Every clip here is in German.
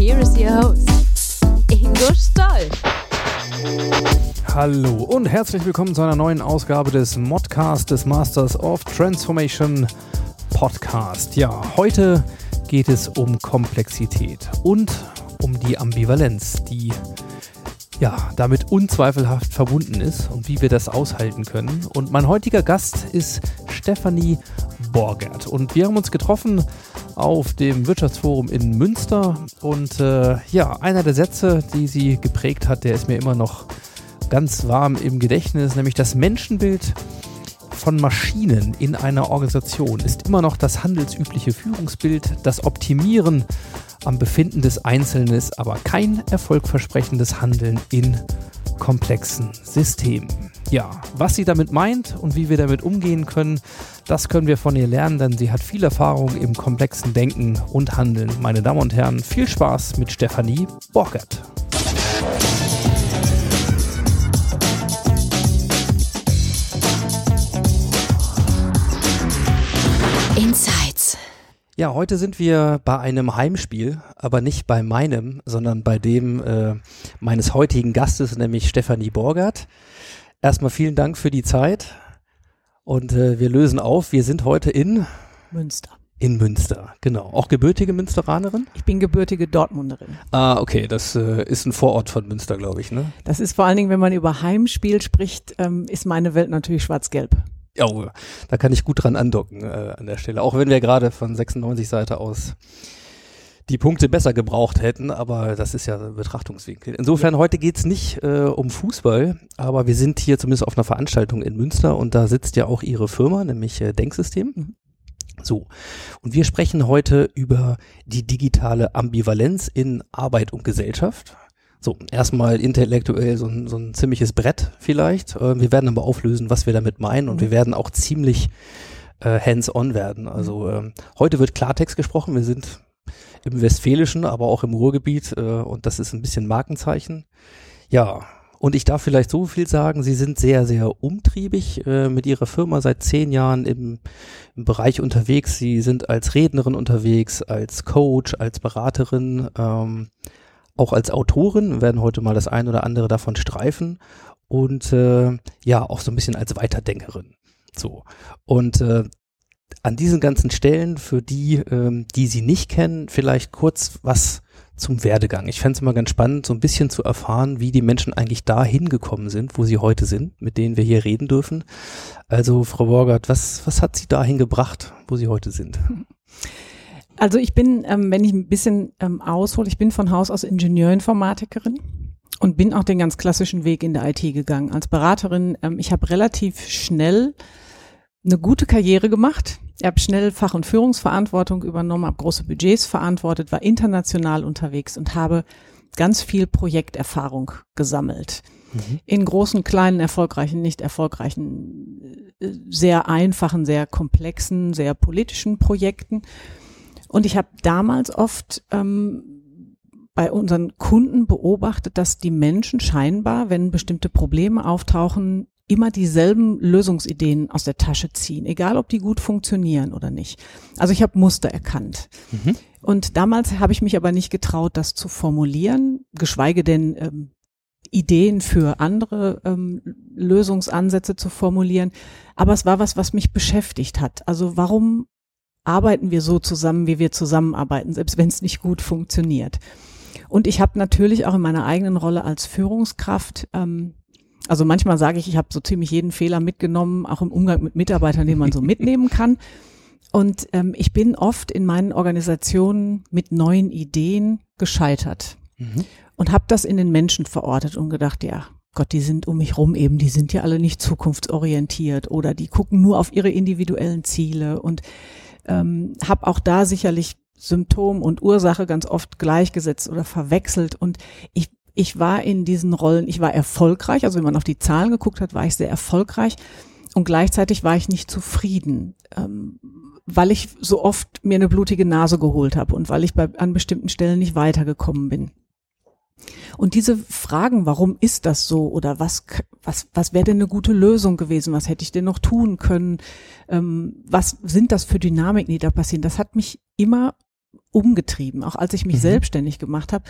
Here is your host, Ingo Stoll. Hallo und herzlich willkommen zu einer neuen Ausgabe des Modcast des Masters of Transformation Podcast. Ja, heute geht es um Komplexität und um die Ambivalenz, die ja, damit unzweifelhaft verbunden ist und wie wir das aushalten können. Und mein heutiger Gast ist Stefanie Borgert. Und wir haben uns getroffen auf dem Wirtschaftsforum in Münster. Und äh, ja, einer der Sätze, die sie geprägt hat, der ist mir immer noch ganz warm im Gedächtnis, nämlich das Menschenbild von Maschinen in einer Organisation ist immer noch das handelsübliche Führungsbild, das Optimieren am Befinden des Einzelnen ist aber kein erfolgversprechendes Handeln in komplexen Systemen. Ja, was sie damit meint und wie wir damit umgehen können, das können wir von ihr lernen, denn sie hat viel Erfahrung im komplexen Denken und Handeln. Meine Damen und Herren, viel Spaß mit Stefanie Borgert. Ja, heute sind wir bei einem Heimspiel, aber nicht bei meinem, sondern bei dem äh, meines heutigen Gastes, nämlich Stefanie Borgert. Erstmal vielen Dank für die Zeit und äh, wir lösen auf. Wir sind heute in, Münster. in Münster, genau. Auch gebürtige Münsteranerin? Ich bin gebürtige Dortmunderin. Ah, okay, das äh, ist ein Vorort von Münster, glaube ich, ne? Das ist vor allen Dingen, wenn man über Heimspiel spricht, ähm, ist meine Welt natürlich schwarz-gelb. Ja, oh, da kann ich gut dran andocken äh, an der Stelle. Auch wenn wir gerade von 96 Seite aus die Punkte besser gebraucht hätten, aber das ist ja ein Betrachtungswinkel. Insofern, heute geht's nicht äh, um Fußball, aber wir sind hier zumindest auf einer Veranstaltung in Münster und da sitzt ja auch Ihre Firma, nämlich äh, Denksystem. Mhm. So, und wir sprechen heute über die digitale Ambivalenz in Arbeit und Gesellschaft. So, erstmal intellektuell so ein, so ein ziemliches Brett vielleicht. Äh, wir werden aber auflösen, was wir damit meinen und Mhm. wir werden auch ziemlich äh, hands-on werden. Also ähm, heute wird Klartext gesprochen. Wir sind im Westfälischen, aber auch im Ruhrgebiet äh, und das ist ein bisschen Markenzeichen. Ja, und ich darf vielleicht so viel sagen, Sie sind sehr, sehr umtriebig äh, mit Ihrer Firma seit zehn Jahren im, im Bereich unterwegs. Sie sind als Rednerin unterwegs, als Coach, als Beraterin, ähm, auch als Autorin, werden heute mal das ein oder andere davon streifen und äh, ja, auch so ein bisschen als Weiterdenkerin. So. Und äh, an diesen ganzen Stellen, für die, ähm, die Sie nicht kennen, vielleicht kurz was zum Werdegang. Ich fände es immer ganz spannend, so ein bisschen zu erfahren, wie die Menschen eigentlich da hingekommen sind, wo sie heute sind, mit denen wir hier reden dürfen. Also, Frau Borgert, was, was hat Sie dahin gebracht, wo Sie heute sind? Also ich bin, ähm, wenn ich ein bisschen ähm, aushole, ich bin von Haus aus Ingenieurinformatikerin und bin auch den ganz klassischen Weg in der IT gegangen. Als Beraterin, ähm, ich habe relativ schnell eine gute Karriere gemacht. Ich habe schnell Fach- und Führungsverantwortung übernommen, habe große Budgets verantwortet, war international unterwegs und habe ganz viel Projekterfahrung gesammelt. In großen, kleinen, erfolgreichen, nicht erfolgreichen, äh, sehr einfachen, sehr komplexen, sehr politischen Projekten. Und ich habe damals oft ähm, bei unseren Kunden beobachtet, dass die Menschen scheinbar, wenn bestimmte Probleme auftauchen, immer dieselben Lösungsideen aus der Tasche ziehen, egal ob die gut funktionieren oder nicht. Also ich habe Muster erkannt. Und damals habe ich mich aber nicht getraut, das zu formulieren, geschweige denn ähm, Ideen für andere ähm, Lösungsansätze zu formulieren. Aber es war was, was mich beschäftigt hat. Also warum arbeiten wir so zusammen, wie wir zusammenarbeiten, selbst wenn es nicht gut funktioniert? Und ich habe natürlich auch in meiner eigenen Rolle als Führungskraft ähm, also manchmal sage ich, ich habe so ziemlich jeden Fehler mitgenommen, auch im Umgang mit Mitarbeitern, den man so mitnehmen kann. Und ähm, ich bin oft in meinen Organisationen mit neuen Ideen gescheitert Mhm. und habe das in den Menschen verortet und gedacht, ja, Gott, die sind um mich rum eben, die sind ja alle nicht zukunftsorientiert oder die gucken nur auf ihre individuellen Ziele und ähm, habe auch da sicherlich Symptom und Ursache ganz oft gleichgesetzt oder verwechselt. Und ich ich war in diesen Rollen, ich war erfolgreich, also wenn man auf die Zahlen geguckt hat, war ich sehr erfolgreich. Und gleichzeitig war ich nicht zufrieden, ähm, weil ich so oft mir eine blutige Nase geholt habe und weil ich bei, an bestimmten Stellen nicht weitergekommen bin. Und diese Fragen, warum ist das so oder was, was, was wäre denn eine gute Lösung gewesen? Was hätte ich denn noch tun können? Ähm, was sind das für Dynamiken, die da passieren? Das hat mich immer umgetrieben, auch als ich mich mhm. selbstständig gemacht habe.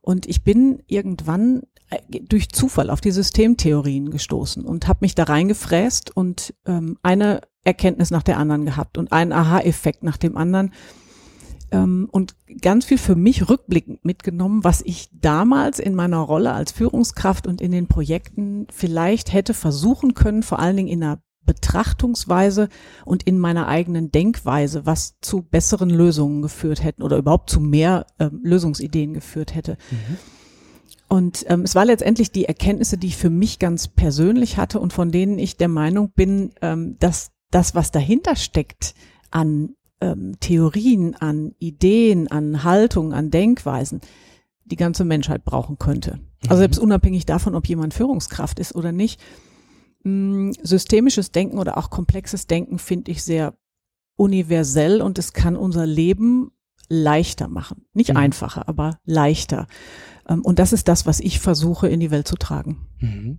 Und ich bin irgendwann äh, durch Zufall auf die Systemtheorien gestoßen und habe mich da reingefräst und ähm, eine Erkenntnis nach der anderen gehabt und einen Aha-Effekt nach dem anderen ähm, und ganz viel für mich rückblickend mitgenommen, was ich damals in meiner Rolle als Führungskraft und in den Projekten vielleicht hätte versuchen können, vor allen Dingen in einer Betrachtungsweise und in meiner eigenen Denkweise, was zu besseren Lösungen geführt hätten oder überhaupt zu mehr äh, Lösungsideen geführt hätte. Mhm. Und ähm, es war letztendlich die Erkenntnisse, die ich für mich ganz persönlich hatte und von denen ich der Meinung bin, ähm, dass das, was dahinter steckt an ähm, Theorien, an Ideen, an Haltung, an Denkweisen, die ganze Menschheit brauchen könnte. Also mhm. selbst unabhängig davon, ob jemand Führungskraft ist oder nicht, Mm, systemisches Denken oder auch komplexes Denken finde ich sehr universell und es kann unser Leben leichter machen. Nicht mhm. einfacher, aber leichter. Ähm, und das ist das, was ich versuche in die Welt zu tragen. Mhm.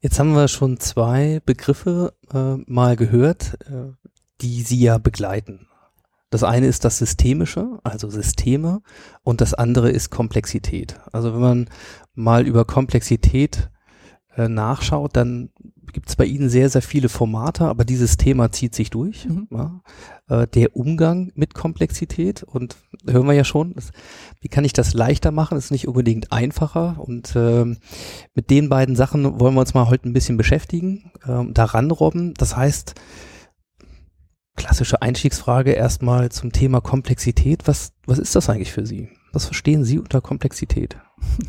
Jetzt haben wir schon zwei Begriffe äh, mal gehört, äh, die Sie ja begleiten. Das eine ist das Systemische, also Systeme, und das andere ist Komplexität. Also wenn man mal über Komplexität äh, nachschaut, dann gibt es bei Ihnen sehr, sehr viele Formate, aber dieses Thema zieht sich durch. Mhm. Ja. Äh, der Umgang mit Komplexität und hören wir ja schon, das, wie kann ich das leichter machen, ist nicht unbedingt einfacher und äh, mit den beiden Sachen wollen wir uns mal heute ein bisschen beschäftigen, äh, daran robben. Das heißt, klassische Einstiegsfrage erstmal zum Thema Komplexität. Was, was ist das eigentlich für Sie? Was verstehen Sie unter Komplexität?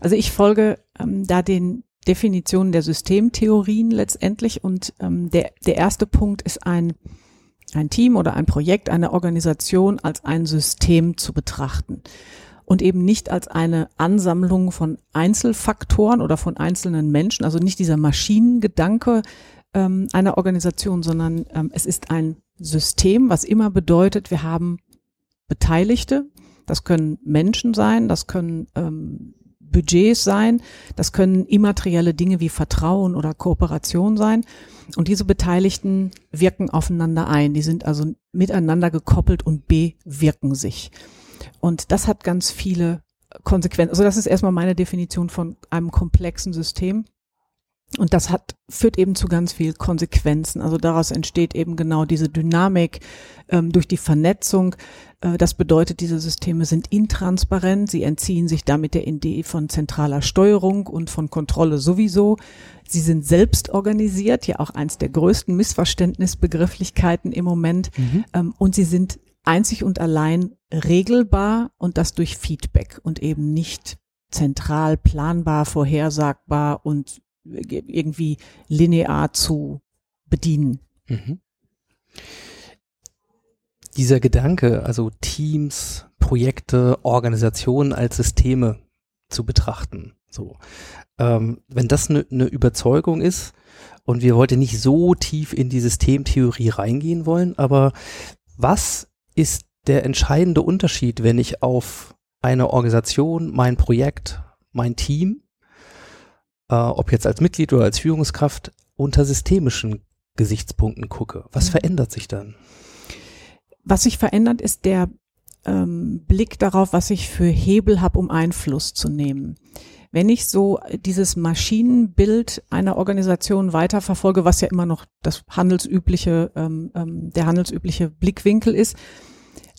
Also ich folge ähm, da den Definitionen der Systemtheorien letztendlich. Und ähm, der, der erste Punkt ist ein, ein Team oder ein Projekt, eine Organisation als ein System zu betrachten und eben nicht als eine Ansammlung von Einzelfaktoren oder von einzelnen Menschen, also nicht dieser Maschinengedanke ähm, einer Organisation, sondern ähm, es ist ein System, was immer bedeutet, wir haben Beteiligte, das können Menschen sein, das können ähm, Budgets sein, das können immaterielle Dinge wie Vertrauen oder Kooperation sein. Und diese Beteiligten wirken aufeinander ein. Die sind also miteinander gekoppelt und bewirken sich. Und das hat ganz viele Konsequenzen. Also das ist erstmal meine Definition von einem komplexen System. Und das hat, führt eben zu ganz viel Konsequenzen. Also daraus entsteht eben genau diese Dynamik ähm, durch die Vernetzung. Äh, das bedeutet, diese Systeme sind intransparent. Sie entziehen sich damit der Idee von zentraler Steuerung und von Kontrolle sowieso. Sie sind selbst organisiert, ja auch eins der größten Missverständnisbegrifflichkeiten im Moment. Mhm. Ähm, und sie sind einzig und allein regelbar und das durch Feedback und eben nicht zentral planbar, vorhersagbar und irgendwie linear zu bedienen. Mhm. Dieser Gedanke, also Teams, Projekte, Organisationen als Systeme zu betrachten, so. Ähm, wenn das eine ne Überzeugung ist und wir heute nicht so tief in die Systemtheorie reingehen wollen, aber was ist der entscheidende Unterschied, wenn ich auf eine Organisation, mein Projekt, mein Team äh, ob jetzt als Mitglied oder als Führungskraft, unter systemischen Gesichtspunkten gucke. Was mhm. verändert sich dann? Was sich verändert, ist der ähm, Blick darauf, was ich für Hebel habe, um Einfluss zu nehmen. Wenn ich so dieses Maschinenbild einer Organisation weiterverfolge, was ja immer noch das handelsübliche, ähm, ähm, der handelsübliche Blickwinkel ist,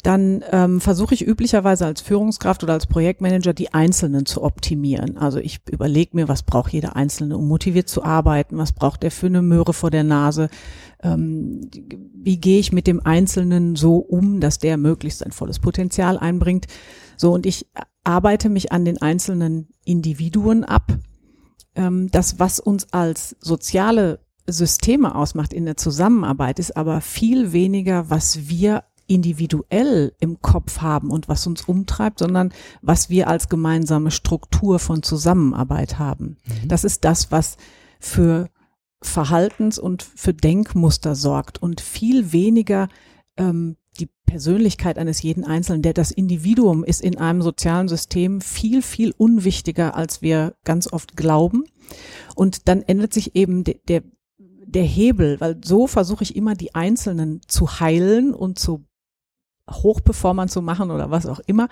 dann ähm, versuche ich üblicherweise als Führungskraft oder als Projektmanager die Einzelnen zu optimieren. Also ich überlege mir, was braucht jeder Einzelne, um motiviert zu arbeiten, was braucht er für eine Möhre vor der Nase, ähm, wie gehe ich mit dem Einzelnen so um, dass der möglichst sein volles Potenzial einbringt. So, und ich arbeite mich an den einzelnen Individuen ab. Ähm, das, was uns als soziale Systeme ausmacht in der Zusammenarbeit, ist aber viel weniger, was wir individuell im Kopf haben und was uns umtreibt, sondern was wir als gemeinsame Struktur von Zusammenarbeit haben. Mhm. Das ist das, was für Verhaltens- und für Denkmuster sorgt und viel weniger ähm, die Persönlichkeit eines jeden Einzelnen, der das Individuum ist in einem sozialen System viel, viel unwichtiger, als wir ganz oft glauben. Und dann ändert sich eben de, der, der Hebel, weil so versuche ich immer die Einzelnen zu heilen und zu Hochperformern zu machen oder was auch immer.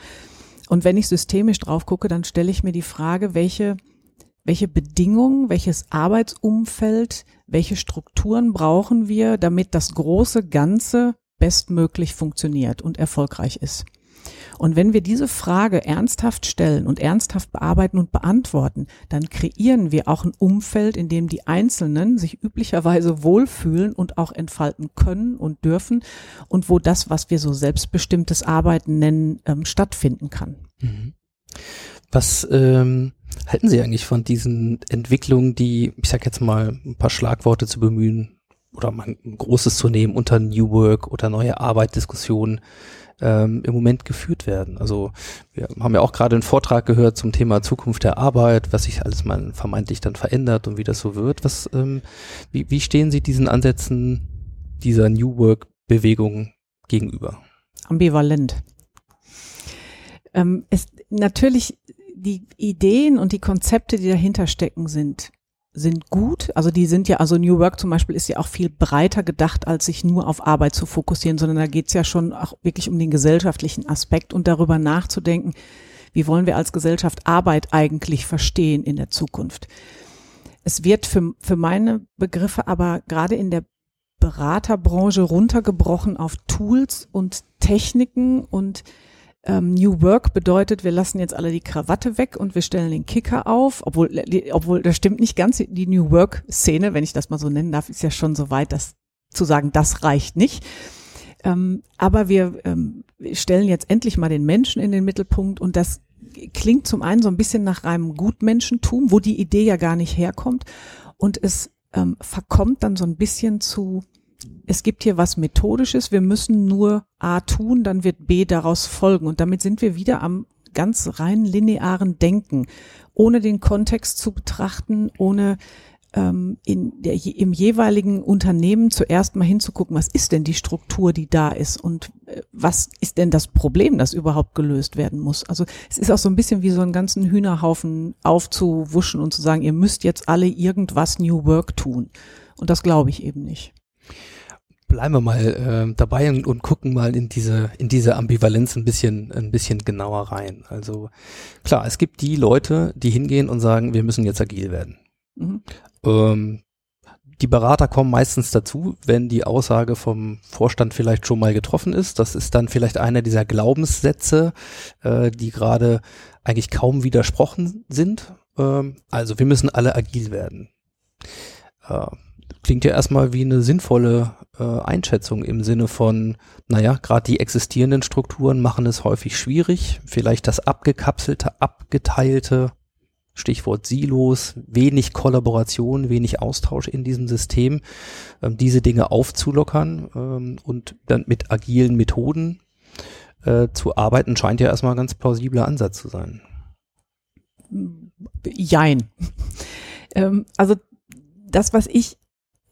Und wenn ich systemisch drauf gucke, dann stelle ich mir die Frage, welche, welche Bedingungen, welches Arbeitsumfeld, welche Strukturen brauchen wir, damit das große Ganze bestmöglich funktioniert und erfolgreich ist. Und wenn wir diese Frage ernsthaft stellen und ernsthaft bearbeiten und beantworten, dann kreieren wir auch ein Umfeld, in dem die Einzelnen sich üblicherweise wohlfühlen und auch entfalten können und dürfen und wo das, was wir so selbstbestimmtes Arbeiten nennen, ähm, stattfinden kann. Mhm. Was ähm, halten Sie eigentlich von diesen Entwicklungen, die, ich sag jetzt mal, ein paar Schlagworte zu bemühen oder mal ein großes zu nehmen unter New Work oder neue Arbeitdiskussionen, ähm, im Moment geführt werden. Also wir haben ja auch gerade einen Vortrag gehört zum Thema Zukunft der Arbeit, was sich alles mal vermeintlich dann verändert und wie das so wird. Was, ähm, wie, wie stehen Sie diesen Ansätzen dieser New Work Bewegung gegenüber? Ambivalent. Ähm, es, natürlich die Ideen und die Konzepte, die dahinter stecken, sind sind gut. Also die sind ja, also New Work zum Beispiel ist ja auch viel breiter gedacht, als sich nur auf Arbeit zu fokussieren, sondern da geht's ja schon auch wirklich um den gesellschaftlichen Aspekt und darüber nachzudenken, wie wollen wir als Gesellschaft Arbeit eigentlich verstehen in der Zukunft. Es wird für, für meine Begriffe aber gerade in der Beraterbranche runtergebrochen auf Tools und Techniken und ähm, New Work bedeutet, wir lassen jetzt alle die Krawatte weg und wir stellen den Kicker auf, obwohl, die, obwohl das stimmt nicht ganz. Die New Work-Szene, wenn ich das mal so nennen darf, ist ja schon so weit, dass zu sagen, das reicht nicht. Ähm, aber wir ähm, stellen jetzt endlich mal den Menschen in den Mittelpunkt und das klingt zum einen so ein bisschen nach einem Gutmenschentum, wo die Idee ja gar nicht herkommt und es ähm, verkommt dann so ein bisschen zu es gibt hier was Methodisches, wir müssen nur A tun, dann wird B daraus folgen. Und damit sind wir wieder am ganz rein linearen Denken, ohne den Kontext zu betrachten, ohne ähm, in der, im jeweiligen Unternehmen zuerst mal hinzugucken, was ist denn die Struktur, die da ist und äh, was ist denn das Problem, das überhaupt gelöst werden muss. Also es ist auch so ein bisschen wie so einen ganzen Hühnerhaufen aufzuwuschen und zu sagen, ihr müsst jetzt alle irgendwas New Work tun. Und das glaube ich eben nicht bleiben wir mal äh, dabei und, und, gucken mal in diese in diese Ambivalenz ein bisschen ein bisschen genauer rein. Also klar, es gibt die Leute, die hingehen und sagen, wir müssen jetzt agil werden. Mhm. Ähm, die Berater kommen meistens dazu, wenn die Aussage vom Vorstand vielleicht schon mal getroffen ist. Das ist dann vielleicht einer dieser Glaubenssätze, äh, die gerade eigentlich kaum widersprochen sind. Ähm, also wir müssen alle agil werden. Äh, klingt ja erstmal wie eine sinnvolle äh, Einschätzung im Sinne von, naja, gerade die existierenden Strukturen machen es häufig schwierig. Vielleicht das abgekapselte, abgeteilte, Stichwort Silos, wenig Kollaboration, wenig Austausch in diesem System, ähm, diese Dinge aufzulockern ähm, und dann mit agilen Methoden äh, zu arbeiten, scheint ja erstmal ein ganz plausibler Ansatz zu sein. Jein. ähm, also das, was ich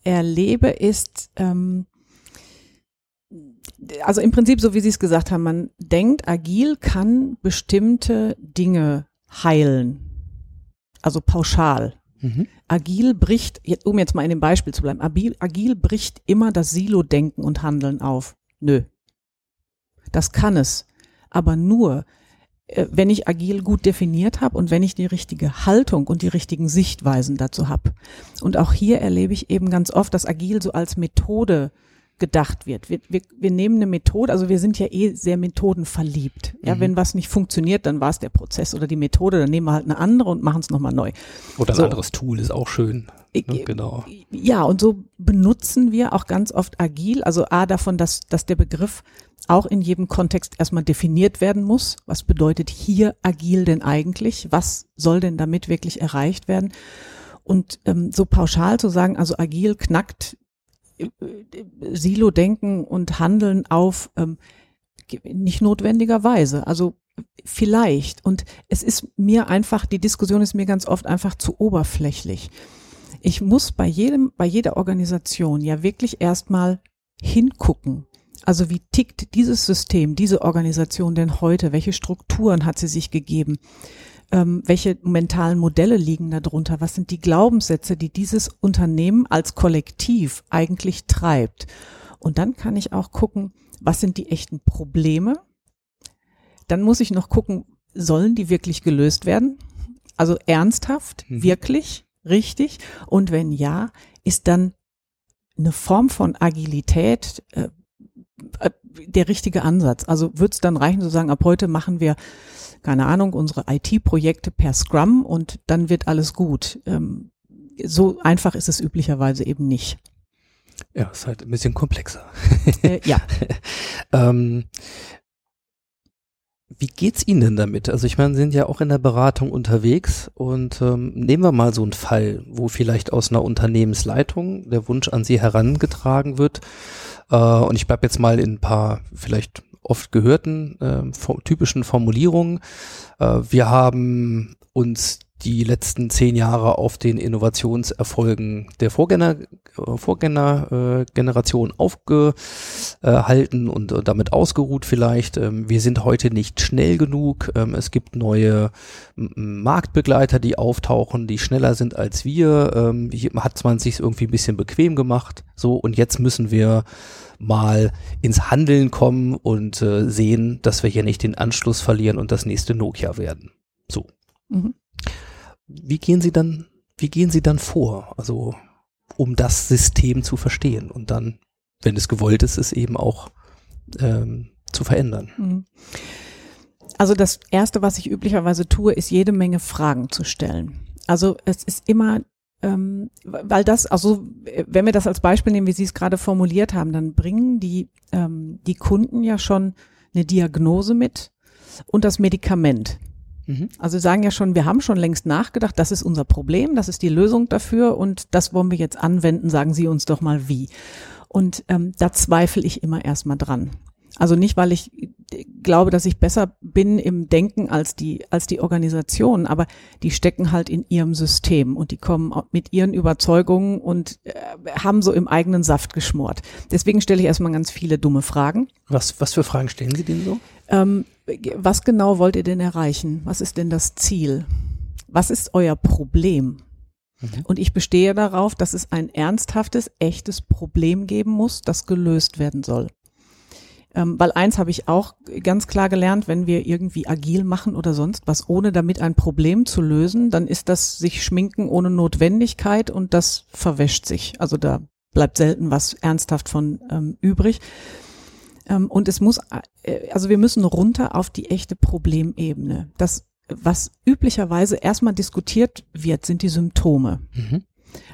erlebe, ist, ähm, also im Prinzip, so wie Sie es gesagt haben, man denkt, agil kann bestimmte Dinge heilen. Also pauschal. Mhm. Agil bricht, um jetzt mal in dem Beispiel zu bleiben, agil, agil bricht immer das Silo-Denken und Handeln auf. Nö. Das kann es. Aber nur, wenn ich agil gut definiert habe und wenn ich die richtige Haltung und die richtigen Sichtweisen dazu habe. Und auch hier erlebe ich eben ganz oft, dass agil so als Methode gedacht wird. Wir, wir, wir nehmen eine Methode, also wir sind ja eh sehr methodenverliebt. Ja, Mhm. wenn was nicht funktioniert, dann war es der Prozess oder die Methode, dann nehmen wir halt eine andere und machen es nochmal neu. Oder ein So. anderes Tool ist auch schön. Ne? Genau. Ja, und so benutzen wir auch ganz oft agil, also A davon, dass, dass der Begriff auch in jedem Kontext erstmal definiert werden muss. Was bedeutet hier agil denn eigentlich? Was soll denn damit wirklich erreicht werden? Und ähm, so pauschal zu sagen, also agil knackt Silo-Denken und Handeln auf, ähm, nicht notwendigerweise. Also vielleicht. Und es ist mir einfach, die Diskussion ist mir ganz oft einfach zu oberflächlich. Ich muss bei jedem, bei jeder Organisation ja wirklich erstmal hingucken. Also wie tickt dieses System, diese Organisation denn heute? Welche Strukturen hat sie sich gegeben? Ähm, welche mentalen Modelle liegen darunter? Was sind die Glaubenssätze, die dieses Unternehmen als Kollektiv eigentlich treibt? Und dann kann ich auch gucken, was sind die echten Probleme? Dann muss ich noch gucken, sollen die wirklich gelöst werden? Also ernsthaft, Mhm. wirklich, richtig? Und wenn ja, ist dann eine Form von Agilität äh, äh, der richtige Ansatz. Also wird es dann reichen zu sagen, ab heute machen wir, keine Ahnung, unsere IT-Projekte per Scrum und dann wird alles gut. Ähm, so einfach ist es üblicherweise eben nicht. Ja, ist halt ein bisschen komplexer. Äh, ja. Ähm, wie geht's Ihnen denn damit? Also ich meine, Sie sind ja auch in der Beratung unterwegs und ähm, nehmen wir mal so einen Fall, wo vielleicht aus einer Unternehmensleitung der Wunsch an Sie herangetragen wird. Äh, und ich bleibe jetzt mal in ein paar vielleicht oft gehörten äh, fo- typischen Formulierungen. Äh, wir haben uns die letzten zehn Jahre auf den Innovationserfolgen der Vorgänger, äh, Vorgängergeneration äh, Generation aufgehalten und äh, damit ausgeruht vielleicht. Ähm, wir sind heute nicht schnell genug. Ähm, es gibt neue Marktbegleiter, die auftauchen, die schneller sind als wir. Ähm, hier hat man sich irgendwie ein bisschen bequem gemacht. So, und jetzt müssen wir mal ins Handeln kommen und äh, sehen, dass wir hier nicht den Anschluss verlieren und das nächste Nokia werden. So. Mhm. Wie gehen Sie dann, wie gehen Sie dann vor? Also, um das System zu verstehen und dann, wenn es gewollt ist, es eben auch ähm, zu verändern. Mhm. Also das Erste, was ich üblicherweise tue, ist jede Menge Fragen zu stellen. Also es ist immer, ähm, weil das, also wenn wir das als Beispiel nehmen, wie Sie es gerade formuliert haben, dann bringen die, ähm, die Kunden ja schon eine Diagnose mit und das Medikament. Mhm. Also sagen ja schon, wir haben schon längst nachgedacht, das ist unser Problem, das ist die Lösung dafür und das wollen wir jetzt anwenden, sagen Sie uns doch mal wie. Und ähm, da zweifle ich immer erstmal dran. Also nicht, weil ich glaube, dass ich besser bin im Denken als die, als die Organisation, aber die stecken halt in ihrem System und die kommen mit ihren Überzeugungen und äh, haben so im eigenen Saft geschmort. Deswegen stelle ich erstmal ganz viele dumme Fragen. Was, was für Fragen stellen Sie denn so? Ähm, was genau wollt ihr denn erreichen? Was ist denn das Ziel? Was ist euer Problem? Mhm. Und ich bestehe darauf, dass es ein ernsthaftes, echtes Problem geben muss, das gelöst werden soll. Ähm, weil eins habe ich auch ganz klar gelernt, wenn wir irgendwie agil machen oder sonst was, ohne damit ein Problem zu lösen, dann ist das sich schminken ohne Notwendigkeit und das verwäscht sich. Also da bleibt selten was ernsthaft von ähm, übrig. Ähm, und es muss, äh, also wir müssen runter auf die echte Problemebene. Das, was üblicherweise erstmal diskutiert wird, sind die Symptome. Mhm.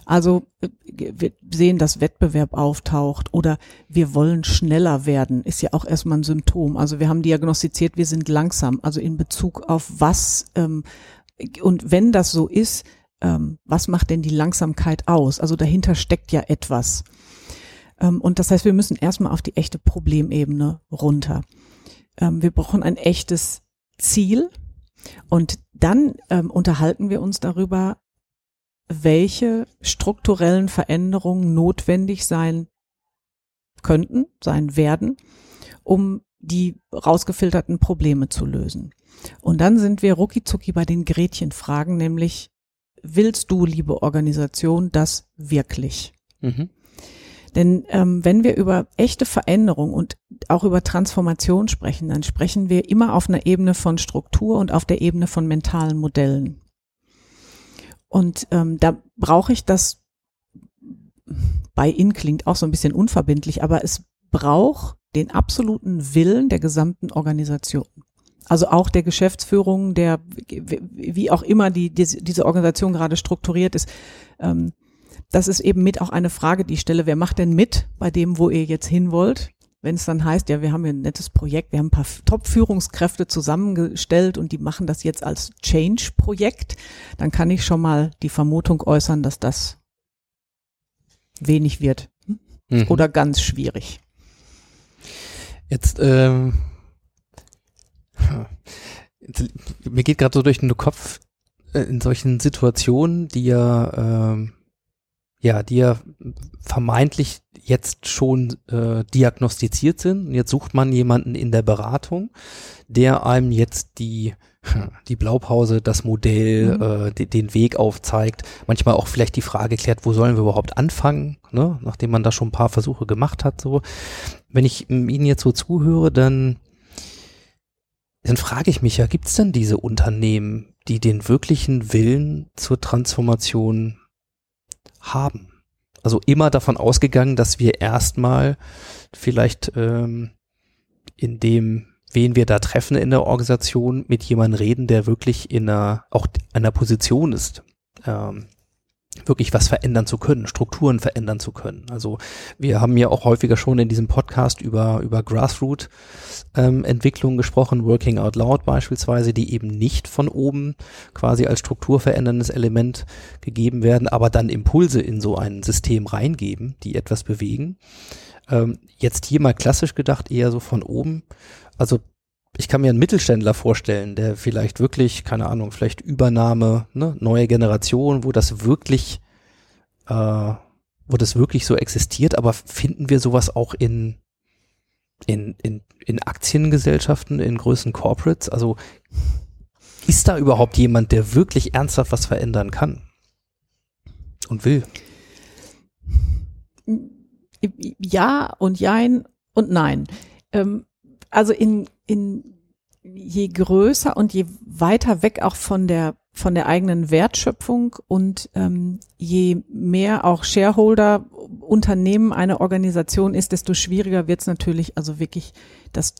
Also äh, wir sehen, dass Wettbewerb auftaucht oder wir wollen schneller werden, ist ja auch erstmal ein Symptom. Also wir haben diagnostiziert, wir sind langsam, also in Bezug auf was ähm, und wenn das so ist, ähm, was macht denn die Langsamkeit aus? Also dahinter steckt ja etwas. Ähm, und das heißt, wir müssen erstmal auf die echte Problemebene runter. Ähm, wir brauchen ein echtes Ziel und dann ähm, unterhalten wir uns darüber, welche strukturellen Veränderungen notwendig sein könnten, sein werden, um die rausgefilterten Probleme zu lösen. Und dann sind wir ruckizucki bei den Gretchenfragen, nämlich willst du, liebe Organisation, das wirklich? Mhm. Denn ähm, wenn wir über echte Veränderung und auch über Transformation sprechen, dann sprechen wir immer auf einer Ebene von Struktur und auf der Ebene von mentalen Modellen. Und ähm, da brauche ich das Buy-in klingt auch so ein bisschen unverbindlich, aber es braucht den absoluten Willen der gesamten Organisation. Also auch der Geschäftsführung, der wie auch immer die, die diese Organisation gerade strukturiert ist. Ähm, das ist eben mit auch eine Frage, die ich stelle. Wer macht denn mit bei dem, wo ihr jetzt hin wollt? Wenn es dann heißt, ja, wir haben hier ein nettes Projekt, wir haben ein paar Top-Führungskräfte zusammengestellt und die machen das jetzt als Change-Projekt, dann kann ich schon mal die Vermutung äußern, dass das wenig wird mhm. oder ganz schwierig. Jetzt, ähm, jetzt mir geht gerade so durch den Kopf äh, in solchen Situationen, die ja, ähm, ja, die ja vermeintlich jetzt schon äh, diagnostiziert sind. Und jetzt sucht man jemanden in der Beratung, der einem jetzt die die Blaupause, das Modell, mhm. äh, die, den Weg aufzeigt, manchmal auch vielleicht die Frage klärt, wo sollen wir überhaupt anfangen, ne? nachdem man da schon ein paar Versuche gemacht hat. So, wenn ich Ihnen jetzt so zuhöre, dann dann frage ich mich ja, gibt es denn diese Unternehmen, die den wirklichen Willen zur Transformation haben? Also immer davon ausgegangen, dass wir erstmal vielleicht ähm, in dem wen wir da treffen in der Organisation, mit jemandem reden, der wirklich in einer, auch einer Position ist, ähm, wirklich was verändern zu können, Strukturen verändern zu können. Also wir haben ja auch häufiger schon in diesem Podcast über, über Grassroot ähm, gesprochen, Working Out Loud beispielsweise, die eben nicht von oben quasi als strukturveränderndes Element gegeben werden, aber dann Impulse in so ein System reingeben, die etwas bewegen. Ähm, jetzt hier mal klassisch gedacht, eher so von oben also ich kann mir einen Mittelständler vorstellen, der vielleicht wirklich, keine Ahnung, vielleicht Übernahme, ne, neue Generation, wo das wirklich, äh, wo das wirklich so existiert, aber finden wir sowas auch in, in, in, in Aktiengesellschaften, in größeren Corporates? Also ist da überhaupt jemand, der wirklich ernsthaft was verändern kann und will? Ja und jein und nein. Ähm, also in, in je größer und je weiter weg auch von der von der eigenen Wertschöpfung und ähm, je mehr auch Shareholder Unternehmen eine Organisation ist, desto schwieriger wird es natürlich, also wirklich, dass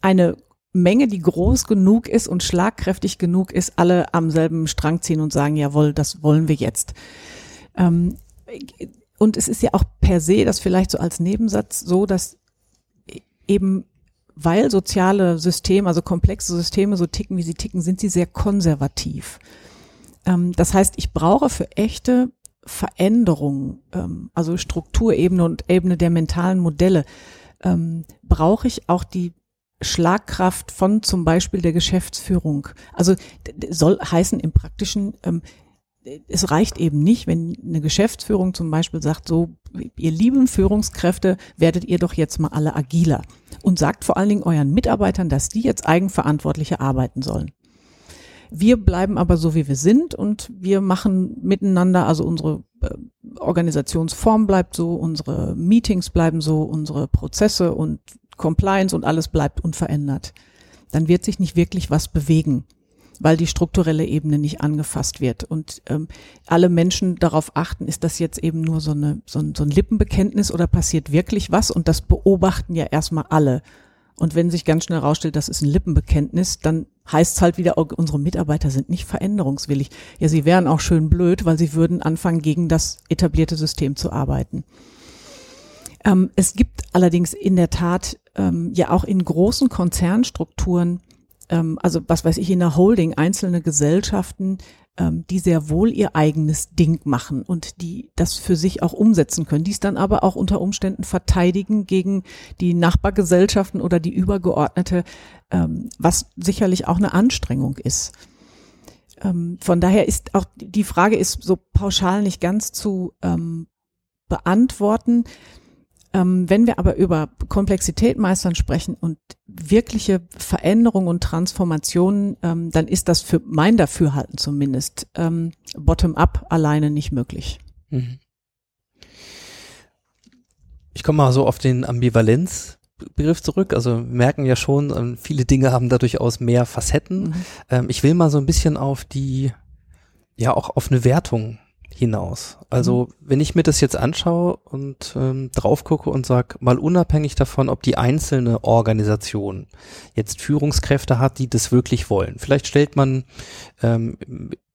eine Menge, die groß genug ist und schlagkräftig genug ist, alle am selben Strang ziehen und sagen, jawohl, das wollen wir jetzt. Ähm, und es ist ja auch per se, das vielleicht so als Nebensatz so, dass eben weil soziale Systeme, also komplexe Systeme so ticken, wie sie ticken, sind sie sehr konservativ. Ähm, das heißt, ich brauche für echte Veränderungen, ähm, also Strukturebene und Ebene der mentalen Modelle, ähm, brauche ich auch die Schlagkraft von zum Beispiel der Geschäftsführung. Also soll heißen im praktischen, es reicht eben nicht, wenn eine Geschäftsführung zum Beispiel sagt, so, ihr lieben Führungskräfte, werdet ihr doch jetzt mal alle agiler. Und sagt vor allen Dingen euren Mitarbeitern, dass die jetzt eigenverantwortlicher arbeiten sollen. Wir bleiben aber so, wie wir sind und wir machen miteinander, also unsere äh, Organisationsform bleibt so, unsere Meetings bleiben so, unsere Prozesse und Compliance und alles bleibt unverändert. Dann wird sich nicht wirklich was bewegen weil die strukturelle Ebene nicht angefasst wird. Und ähm, alle Menschen darauf achten, ist das jetzt eben nur so, eine, so, ein, so ein Lippenbekenntnis oder passiert wirklich was? Und das beobachten ja erstmal alle. Und wenn sich ganz schnell herausstellt, das ist ein Lippenbekenntnis, dann heißt es halt wieder, unsere Mitarbeiter sind nicht veränderungswillig. Ja, sie wären auch schön blöd, weil sie würden anfangen, gegen das etablierte System zu arbeiten. Ähm, es gibt allerdings in der Tat ähm, ja auch in großen Konzernstrukturen ähm, also was weiß ich, in der Holding einzelne Gesellschaften, ähm, die sehr wohl ihr eigenes Ding machen und die das für sich auch umsetzen können, dies dann aber auch unter Umständen verteidigen gegen die Nachbargesellschaften oder die übergeordnete, ähm, was sicherlich auch eine Anstrengung ist. Ähm, von daher ist auch die Frage ist so pauschal nicht ganz zu ähm, beantworten. Ähm, wenn wir aber über Komplexität meistern sprechen und wirkliche Veränderungen und Transformationen, ähm, dann ist das für mein Dafürhalten zumindest ähm, bottom-up alleine nicht möglich. Mhm. Ich komme mal so auf den Ambivalenz-Begriff zurück. Also wir merken ja schon, ähm, viele Dinge haben da durchaus mehr Facetten. Mhm. Ähm, ich will mal so ein bisschen auf die, ja auch auf eine Wertung hinaus. Also wenn ich mir das jetzt anschaue und ähm, drauf gucke und sag mal unabhängig davon, ob die einzelne Organisation jetzt Führungskräfte hat, die das wirklich wollen. Vielleicht stellt man ähm,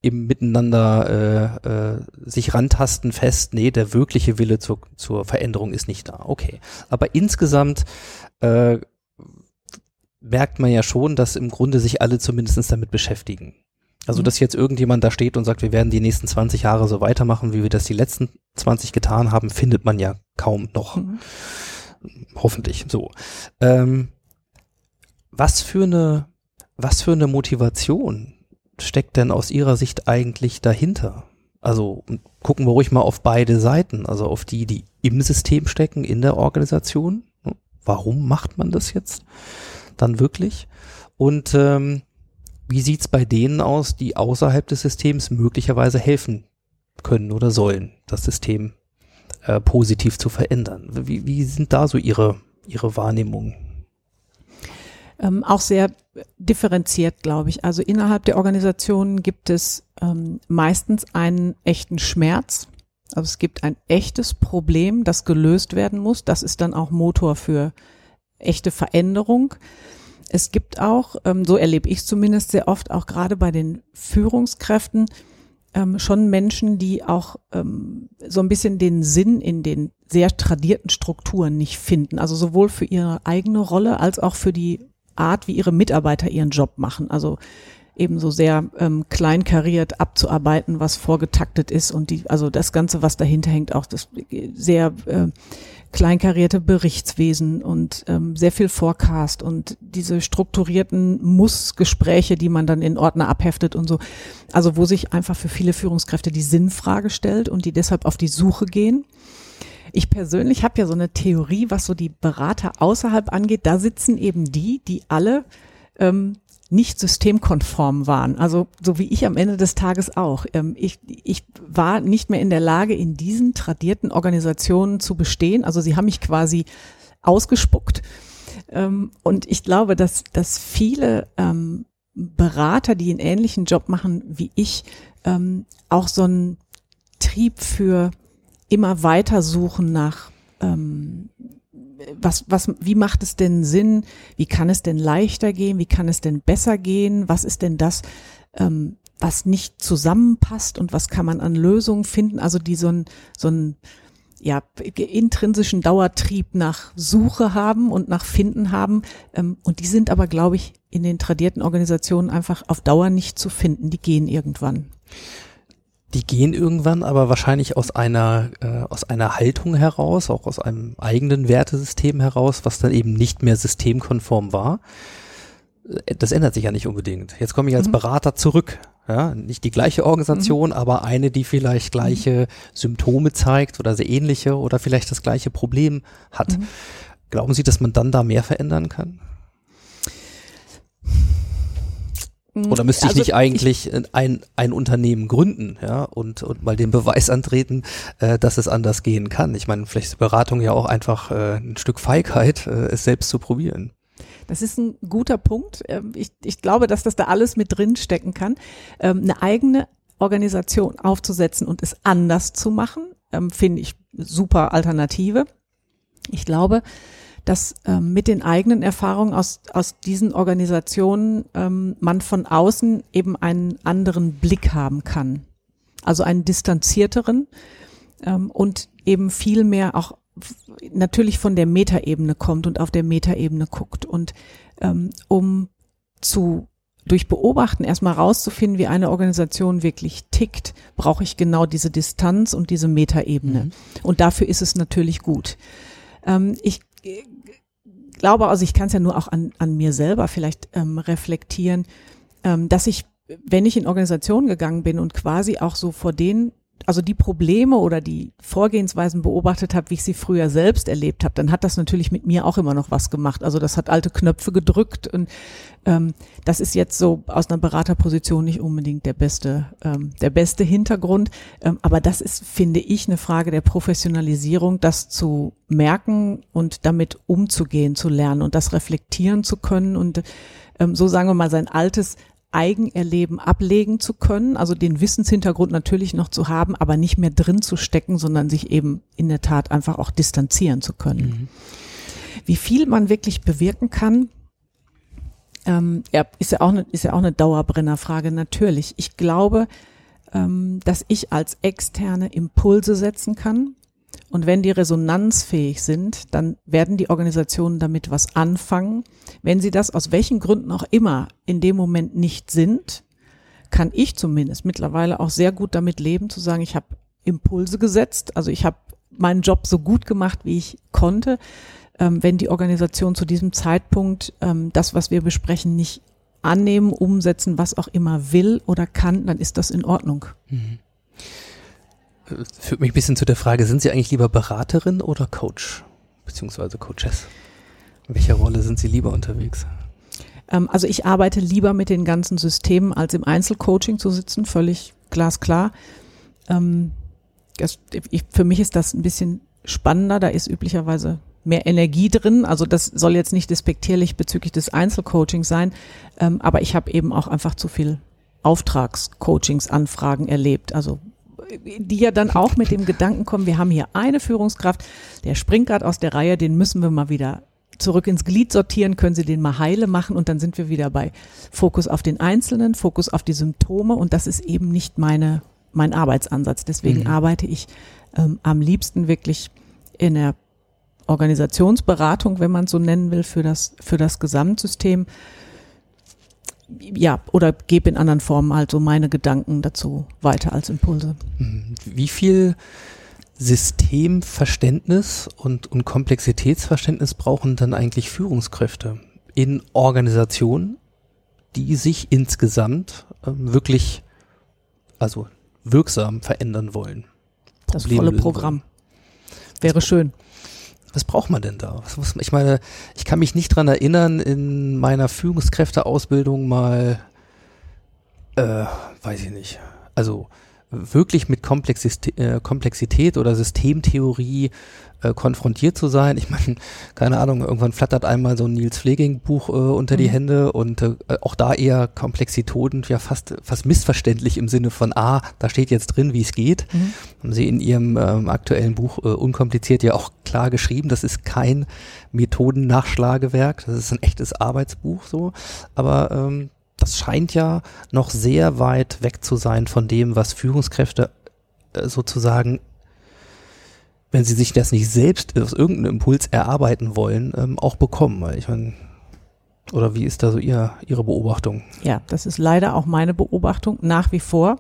im Miteinander äh, äh, sich rantasten fest, nee, der wirkliche Wille zur, zur Veränderung ist nicht da. Okay. Aber insgesamt äh, merkt man ja schon, dass im Grunde sich alle zumindest damit beschäftigen. Also, dass jetzt irgendjemand da steht und sagt, wir werden die nächsten 20 Jahre so weitermachen, wie wir das die letzten 20 getan haben, findet man ja kaum noch. Mhm. Hoffentlich so. Ähm, was für eine, was für eine Motivation steckt denn aus Ihrer Sicht eigentlich dahinter? Also gucken wir ruhig mal auf beide Seiten, also auf die, die im System stecken, in der Organisation. Warum macht man das jetzt dann wirklich? Und ähm, wie sieht's bei denen aus, die außerhalb des Systems möglicherweise helfen können oder sollen, das System äh, positiv zu verändern? Wie, wie sind da so Ihre, Ihre Wahrnehmungen? Ähm, auch sehr differenziert, glaube ich. Also innerhalb der Organisationen gibt es ähm, meistens einen echten Schmerz. Also es gibt ein echtes Problem, das gelöst werden muss. Das ist dann auch Motor für echte Veränderung. Es gibt auch, ähm, so erlebe ich es zumindest sehr oft, auch gerade bei den Führungskräften, ähm, schon Menschen, die auch ähm, so ein bisschen den Sinn in den sehr tradierten Strukturen nicht finden. Also sowohl für ihre eigene Rolle als auch für die Art, wie ihre Mitarbeiter ihren Job machen. Also ebenso sehr ähm, kleinkariert abzuarbeiten, was vorgetaktet ist und die, also das Ganze, was dahinter hängt, auch das sehr äh, kleinkarierte Berichtswesen und ähm, sehr viel Forecast und diese strukturierten Muss-Gespräche, die man dann in Ordner abheftet und so. Also wo sich einfach für viele Führungskräfte die Sinnfrage stellt und die deshalb auf die Suche gehen. Ich persönlich habe ja so eine Theorie, was so die Berater außerhalb angeht. Da sitzen eben die, die alle ähm, nicht systemkonform waren. Also so wie ich am Ende des Tages auch. Ähm, ich, ich war nicht mehr in der Lage, in diesen tradierten Organisationen zu bestehen. Also sie haben mich quasi ausgespuckt. Ähm, und ich glaube, dass, dass viele ähm, Berater, die einen ähnlichen Job machen wie ich, auch so einen Trieb für immer weiter suchen nach was, was, wie macht es denn Sinn? Wie kann es denn leichter gehen? Wie kann es denn besser gehen? Was ist denn das, ähm, was nicht zusammenpasst und was kann man an Lösungen finden? Also die so ein, so ein, ja, intrinsischen Dauertrieb nach Suche haben und nach Finden haben. Ähm, und die sind aber, glaube ich, in den tradierten Organisationen einfach auf Dauer nicht zu finden. Die gehen irgendwann. Die gehen irgendwann, aber wahrscheinlich aus einer äh, aus einer Haltung heraus, auch aus einem eigenen Wertesystem heraus, was dann eben nicht mehr systemkonform war. Äh, Das ändert sich ja nicht unbedingt. Jetzt komme ich als Mhm. Berater zurück. Ja, nicht die gleiche Organisation, aber eine, die vielleicht gleiche Symptome zeigt oder sehr ähnliche oder vielleicht das gleiche Problem hat. Mhm. Glauben Sie, dass man dann da mehr verändern kann? Oder müsste ich Also nicht eigentlich ein, ein Unternehmen gründen, ja, und, und mal den Beweis antreten, äh, dass es anders gehen kann? Ich meine, vielleicht ist Beratung ja auch einfach äh, ein Stück Feigheit, äh, es selbst zu probieren. Das ist ein guter Punkt. Ähm, Ich, ich glaube, dass das da alles mit drin stecken kann. Ähm, Eine eigene Organisation aufzusetzen und es anders zu machen, ähm, finde ich super Alternative. Ich glaube, dass ähm, mit den eigenen Erfahrungen aus, aus diesen Organisationen ähm, man von außen eben einen anderen Blick haben kann. Also einen distanzierteren ähm, und eben viel mehr auch natürlich von der Metaebene kommt und auf der Metaebene guckt. Und ähm, um zu durch Beobachten erstmal rauszufinden, wie eine Organisation wirklich tickt, brauche ich genau diese Distanz und diese Metaebene. Und dafür ist es natürlich gut. Ähm, ich glaube, also ich kann es ja nur auch an, an mir selber vielleicht ähm, reflektieren, ähm, dass ich, wenn ich in Organisationen gegangen bin und quasi auch so vor denen, also die Probleme oder die Vorgehensweisen beobachtet habe, wie ich sie früher selbst erlebt habe, dann hat das natürlich mit mir auch immer noch was gemacht. Also das hat alte Knöpfe gedrückt und ähm, das ist jetzt so aus einer Beraterposition nicht unbedingt der beste, ähm, der beste Hintergrund. Ähm, aber das ist, finde ich, eine Frage der Professionalisierung, das zu merken und damit umzugehen, zu lernen und das reflektieren zu können und ähm, so sagen wir mal sein altes Eigenerleben ablegen zu können, also den Wissenshintergrund natürlich noch zu haben, aber nicht mehr drin zu stecken, sondern sich eben in der Tat einfach auch distanzieren zu können. Mhm. Wie viel man wirklich bewirken kann, ähm, ja, ist ja auch eine, ist ja auch eine Dauerbrennerfrage, natürlich. Ich glaube, ähm, dass ich als Externe Impulse setzen kann. Und wenn die resonanzfähig sind, dann werden die Organisationen damit was anfangen. Wenn sie das aus welchen Gründen auch immer in dem Moment nicht sind, kann ich zumindest mittlerweile auch sehr gut damit leben, zu sagen, ich habe Impulse gesetzt, also ich habe meinen Job so gut gemacht, wie ich konnte. Ähm, wenn die Organisation zu diesem Zeitpunkt ähm, das, was wir besprechen, nicht annehmen, umsetzen, was auch immer will oder kann, dann ist das in Ordnung. Mhm. Führt mich ein bisschen zu der Frage, sind Sie eigentlich lieber Beraterin oder Coach, beziehungsweise Coaches? In welcher Rolle sind Sie lieber unterwegs? Ähm, also ich arbeite lieber mit den ganzen Systemen, als im Einzelcoaching zu sitzen, völlig glasklar. Ähm, für mich ist das ein bisschen spannender, da ist üblicherweise mehr Energie drin. Also das soll jetzt nicht despektierlich bezüglich des Einzelcoachings sein, ähm, aber ich habe eben auch einfach zu viel Auftragscoachings-Anfragen erlebt. Also die ja dann auch mit dem Gedanken kommen, wir haben hier eine Führungskraft, der springt gerade aus der Reihe, den müssen wir mal wieder zurück ins Glied sortieren, können Sie den mal heile machen und dann sind wir wieder bei Fokus auf den Einzelnen, Fokus auf die Symptome und das ist eben nicht meine, mein Arbeitsansatz. Deswegen mhm. arbeite ich ähm, am liebsten wirklich in der Organisationsberatung, wenn man so nennen will, für das, für das Gesamtsystem. Ja, oder gebe in anderen Formen also meine Gedanken dazu weiter als Impulse. Mhm. Wie viel Systemverständnis und, und Komplexitätsverständnis brauchen dann eigentlich Führungskräfte in Organisationen, die sich insgesamt äh, wirklich, also wirksam verändern wollen? Das volle Programm. Wäre schön was braucht man denn da? Man, ich meine, ich kann mich nicht dran erinnern, in meiner Führungskräfteausbildung mal, äh, weiß ich nicht, also wirklich mit Komplexität, äh, Komplexität oder Systemtheorie äh, konfrontiert zu sein. Ich meine, keine Ahnung, irgendwann flattert einmal so ein Nils Pfleging-Buch äh, unter mhm. die Hände und äh, auch da eher Komplexitoden, ja fast, fast missverständlich im Sinne von, ah, da steht jetzt drin, wie es geht. Mhm. Haben Sie in Ihrem ähm, aktuellen Buch äh, unkompliziert ja auch klar geschrieben, das ist kein Methodennachschlagewerk, das ist ein echtes Arbeitsbuch so, aber ähm, das scheint ja noch sehr weit weg zu sein von dem, was Führungskräfte äh, sozusagen, wenn sie sich das nicht selbst aus irgendeinem Impuls erarbeiten wollen, ähm, auch bekommen. Ich meine, oder wie ist da so ihr, Ihre Beobachtung? Ja, das ist leider auch meine Beobachtung nach wie vor.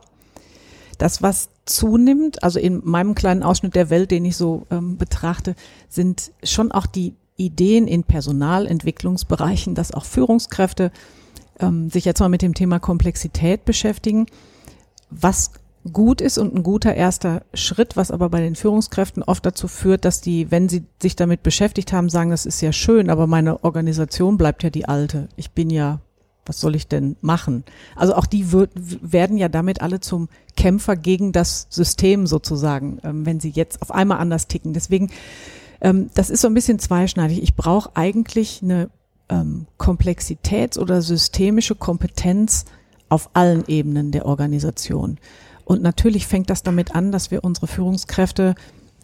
Das, was zunimmt, also in meinem kleinen Ausschnitt der Welt, den ich so ähm, betrachte, sind schon auch die Ideen in Personalentwicklungsbereichen, dass auch Führungskräfte ähm, sich jetzt mal mit dem Thema Komplexität beschäftigen, was gut ist und ein guter erster Schritt, was aber bei den Führungskräften oft dazu führt, dass die, wenn sie sich damit beschäftigt haben, sagen, das ist ja schön, aber meine Organisation bleibt ja die alte. Ich bin ja, was soll ich denn machen? Also auch die wird, werden ja damit alle zum Kämpfer gegen das System sozusagen, ähm, wenn sie jetzt auf einmal anders ticken. Deswegen, ähm, das ist so ein bisschen zweischneidig. Ich brauche eigentlich eine ähm, Komplexitäts- oder systemische Kompetenz auf allen Ebenen der Organisation. Und natürlich fängt das damit an, dass wir unsere Führungskräfte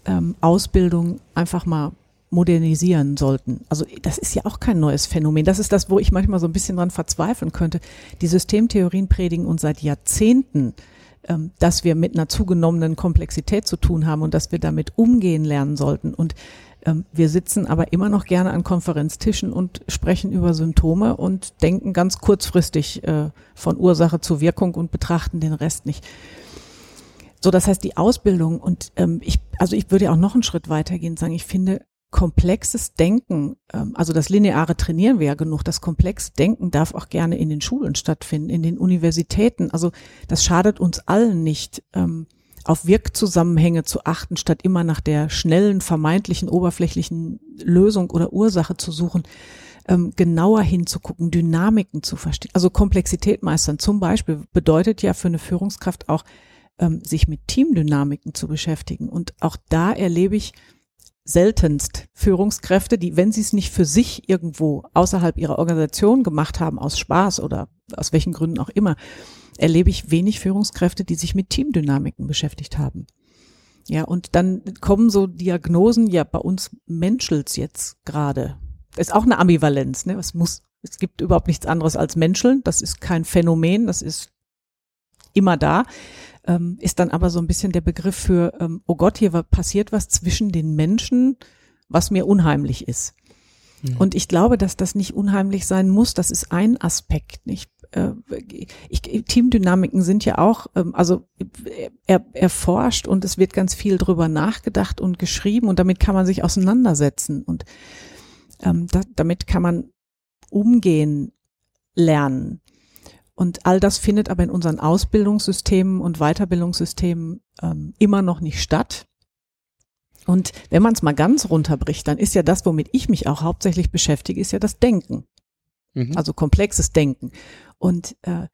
ähm, Ausbildung einfach mal modernisieren sollten. Also das ist ja auch kein neues Phänomen. Das ist das, wo ich manchmal so ein bisschen dran verzweifeln könnte. Die Systemtheorien predigen uns seit Jahrzehnten, ähm, dass wir mit einer zugenommenen Komplexität zu tun haben und dass wir damit umgehen lernen sollten. Und wir sitzen aber immer noch gerne an Konferenztischen und sprechen über Symptome und denken ganz kurzfristig äh, von Ursache zu Wirkung und betrachten den Rest nicht. So, das heißt, die Ausbildung und ähm, ich, also ich würde auch noch einen Schritt weitergehen und sagen, ich finde komplexes Denken, ähm, also das lineare trainieren wir ja genug, das komplexe Denken darf auch gerne in den Schulen stattfinden, in den Universitäten. Also das schadet uns allen nicht. Ähm, auf Wirkzusammenhänge zu achten, statt immer nach der schnellen, vermeintlichen, oberflächlichen Lösung oder Ursache zu suchen, ähm, genauer hinzugucken, Dynamiken zu verstehen. Also Komplexität meistern zum Beispiel bedeutet ja für eine Führungskraft auch, ähm, sich mit Teamdynamiken zu beschäftigen. Und auch da erlebe ich seltenst Führungskräfte, die, wenn sie es nicht für sich irgendwo außerhalb ihrer Organisation gemacht haben, aus Spaß oder aus welchen Gründen auch immer, erlebe ich wenig Führungskräfte, die sich mit Teamdynamiken beschäftigt haben. Ja, und dann kommen so Diagnosen, ja, bei uns menschelt's jetzt gerade. Ist auch eine Ambivalenz, ne? Es muss, es gibt überhaupt nichts anderes als Menscheln. Das ist kein Phänomen, das ist immer da. Ähm, ist dann aber so ein bisschen der Begriff für, ähm, oh Gott, hier passiert was zwischen den Menschen, was mir unheimlich ist. Mhm. Und ich glaube, dass das nicht unheimlich sein muss. Das ist ein Aspekt. Nicht? Äh, ich, Teamdynamiken sind ja auch, ähm, also er, erforscht und es wird ganz viel drüber nachgedacht und geschrieben und damit kann man sich auseinandersetzen und ähm, da, damit kann man umgehen lernen. Und all das findet aber in unseren Ausbildungssystemen und Weiterbildungssystemen ähm, immer noch nicht statt. Und wenn man es mal ganz runterbricht, dann ist ja das, womit ich mich auch hauptsächlich beschäftige, ist ja das Denken. Mhm. Also komplexes Denken. Und äh,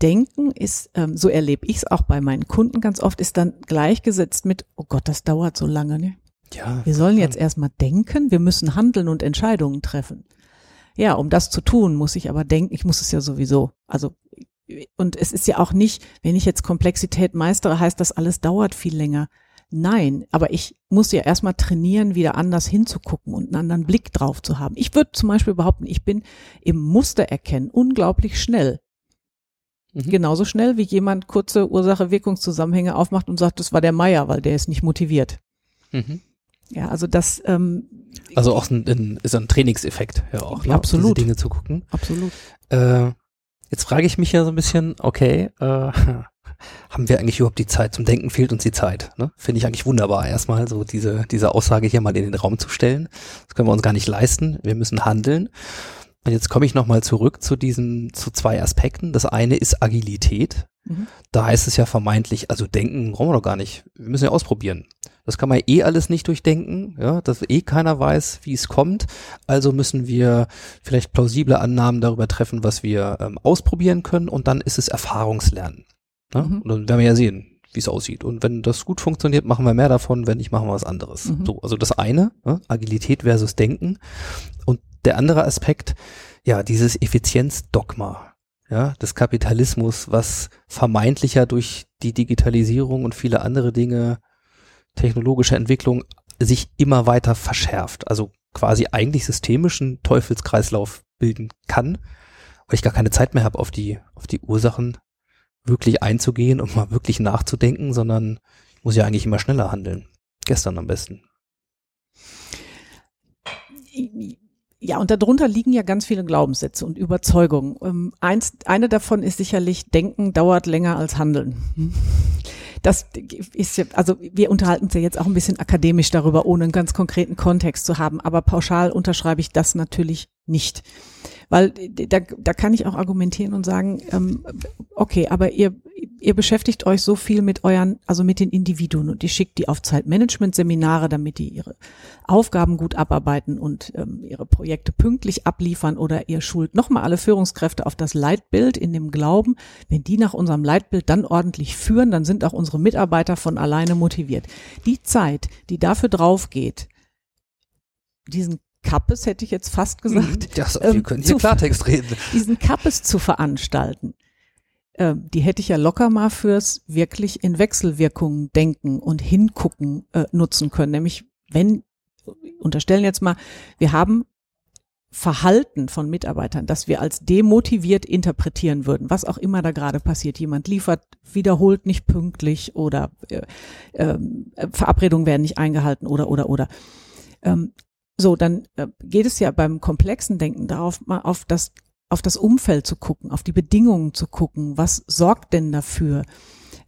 Denken ist, ähm, so erlebe ich es auch bei meinen Kunden ganz oft, ist dann gleichgesetzt mit, oh Gott, das dauert so lange, ne? Ja. Wir sollen jetzt erstmal denken, wir müssen handeln und Entscheidungen treffen. Ja, um das zu tun, muss ich aber denken, ich muss es ja sowieso. Also, und es ist ja auch nicht, wenn ich jetzt Komplexität meistere, heißt das alles dauert viel länger. Nein, aber ich muss ja erstmal trainieren, wieder anders hinzugucken und einen anderen Blick drauf zu haben. Ich würde zum Beispiel behaupten, ich bin im Muster erkennen unglaublich schnell. Mhm. Genauso schnell, wie jemand kurze Ursache-Wirkungszusammenhänge aufmacht und sagt, das war der Meier, weil der ist nicht motiviert. Mhm. Ja, also das. Ähm, also auch ein, ein, ist ein Trainingseffekt ja auch, ne? absolut. diese Dinge zu gucken. Absolut. Äh, jetzt frage ich mich ja so ein bisschen, okay, äh, haben wir eigentlich überhaupt die Zeit? Zum Denken fehlt uns die Zeit. Ne? Finde ich eigentlich wunderbar, erstmal so diese, diese Aussage hier mal in den Raum zu stellen. Das können wir uns gar nicht leisten. Wir müssen handeln. Und jetzt komme ich nochmal zurück zu diesen, zu zwei Aspekten. Das eine ist Agilität. Mhm. Da heißt es ja vermeintlich, also denken brauchen wir doch gar nicht. Wir müssen ja ausprobieren. Das kann man eh alles nicht durchdenken, ja, dass eh keiner weiß, wie es kommt. Also müssen wir vielleicht plausible Annahmen darüber treffen, was wir ähm, ausprobieren können und dann ist es Erfahrungslernen. Ne? Mhm. Und dann werden wir ja sehen, wie es aussieht. Und wenn das gut funktioniert, machen wir mehr davon, wenn nicht, machen wir was anderes. Mhm. So, also das eine, ne? Agilität versus Denken. Und der andere Aspekt, ja, dieses Effizienzdogma, ja, des Kapitalismus, was vermeintlicher durch die Digitalisierung und viele andere Dinge, technologische Entwicklung, sich immer weiter verschärft. Also quasi eigentlich systemischen Teufelskreislauf bilden kann, weil ich gar keine Zeit mehr habe, auf die, auf die Ursachen wirklich einzugehen und mal wirklich nachzudenken, sondern ich muss ja eigentlich immer schneller handeln. Gestern am besten. Ja, und darunter liegen ja ganz viele Glaubenssätze und Überzeugungen. Ähm, eins, eine davon ist sicherlich, Denken dauert länger als Handeln. Das ist ja, also wir unterhalten uns ja jetzt auch ein bisschen akademisch darüber, ohne einen ganz konkreten Kontext zu haben, aber pauschal unterschreibe ich das natürlich nicht. Weil da, da kann ich auch argumentieren und sagen, ähm, okay, aber ihr, ihr beschäftigt euch so viel mit euren, also mit den Individuen und ihr schickt die auf Zeitmanagement-Seminare, damit die ihre Aufgaben gut abarbeiten und ähm, ihre Projekte pünktlich abliefern oder ihr schult nochmal alle Führungskräfte auf das Leitbild in dem Glauben, wenn die nach unserem Leitbild dann ordentlich führen, dann sind auch unsere Mitarbeiter von alleine motiviert. Die Zeit, die dafür drauf geht, diesen Kappes, hätte ich jetzt fast gesagt. Mhm. Das, wir ähm, können hier Klartext reden. Diesen Kappes zu veranstalten. Ähm, die hätte ich ja locker mal fürs wirklich in Wechselwirkungen denken und hingucken äh, nutzen können. Nämlich, wenn, unterstellen jetzt mal, wir haben Verhalten von Mitarbeitern, das wir als demotiviert interpretieren würden, was auch immer da gerade passiert. Jemand liefert wiederholt nicht pünktlich oder äh, äh, Verabredungen werden nicht eingehalten oder oder oder. Ähm, so, dann äh, geht es ja beim komplexen Denken darauf, mal auf das, auf das Umfeld zu gucken, auf die Bedingungen zu gucken. Was sorgt denn dafür?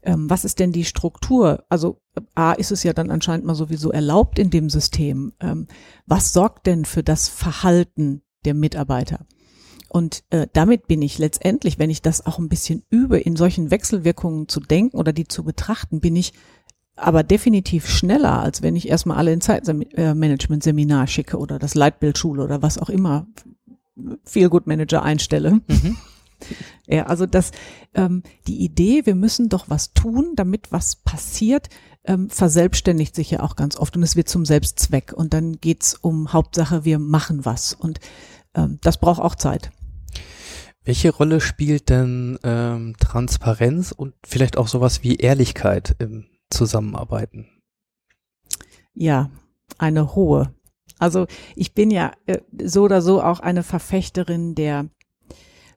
Ähm, was ist denn die Struktur? Also A ist es ja dann anscheinend mal sowieso erlaubt in dem System. Ähm, was sorgt denn für das Verhalten der Mitarbeiter? Und äh, damit bin ich letztendlich, wenn ich das auch ein bisschen übe, in solchen Wechselwirkungen zu denken oder die zu betrachten, bin ich aber definitiv schneller, als wenn ich erstmal alle in Zeitmanagement-Seminar schicke oder das Leitbildschule oder was auch immer Feel Good Manager einstelle. Mhm. Ja, also das, ähm, die Idee, wir müssen doch was tun, damit was passiert, ähm, verselbstständigt sich ja auch ganz oft und es wird zum Selbstzweck und dann geht's um Hauptsache, wir machen was und ähm, das braucht auch Zeit. Welche Rolle spielt denn ähm, Transparenz und vielleicht auch sowas wie Ehrlichkeit im Zusammenarbeiten? Ja, eine hohe. Also ich bin ja äh, so oder so auch eine Verfechterin der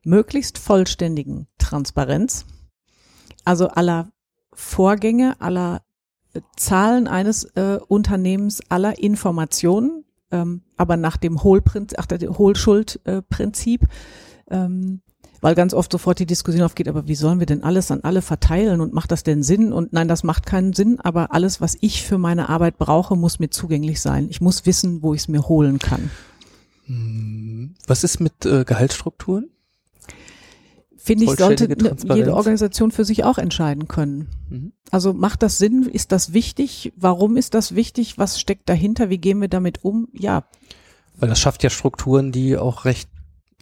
möglichst vollständigen Transparenz, also aller Vorgänge, aller äh, Zahlen eines äh, Unternehmens, aller Informationen, ähm, aber nach dem Hohlprinzip, ach, der Hohlschuldprinzip, ähm, weil ganz oft sofort die Diskussion aufgeht, aber wie sollen wir denn alles an alle verteilen und macht das denn Sinn? Und nein, das macht keinen Sinn, aber alles, was ich für meine Arbeit brauche, muss mir zugänglich sein. Ich muss wissen, wo ich es mir holen kann. Hm, Was ist mit äh, Gehaltsstrukturen? Finde ich, sollte ne- jede Organisation für sich auch entscheiden können. Mhm. Also macht das Sinn? Ist das wichtig? Warum ist das wichtig? Was steckt dahinter? Wie gehen wir damit um? Ja, Weil das schafft ja Strukturen, die auch recht,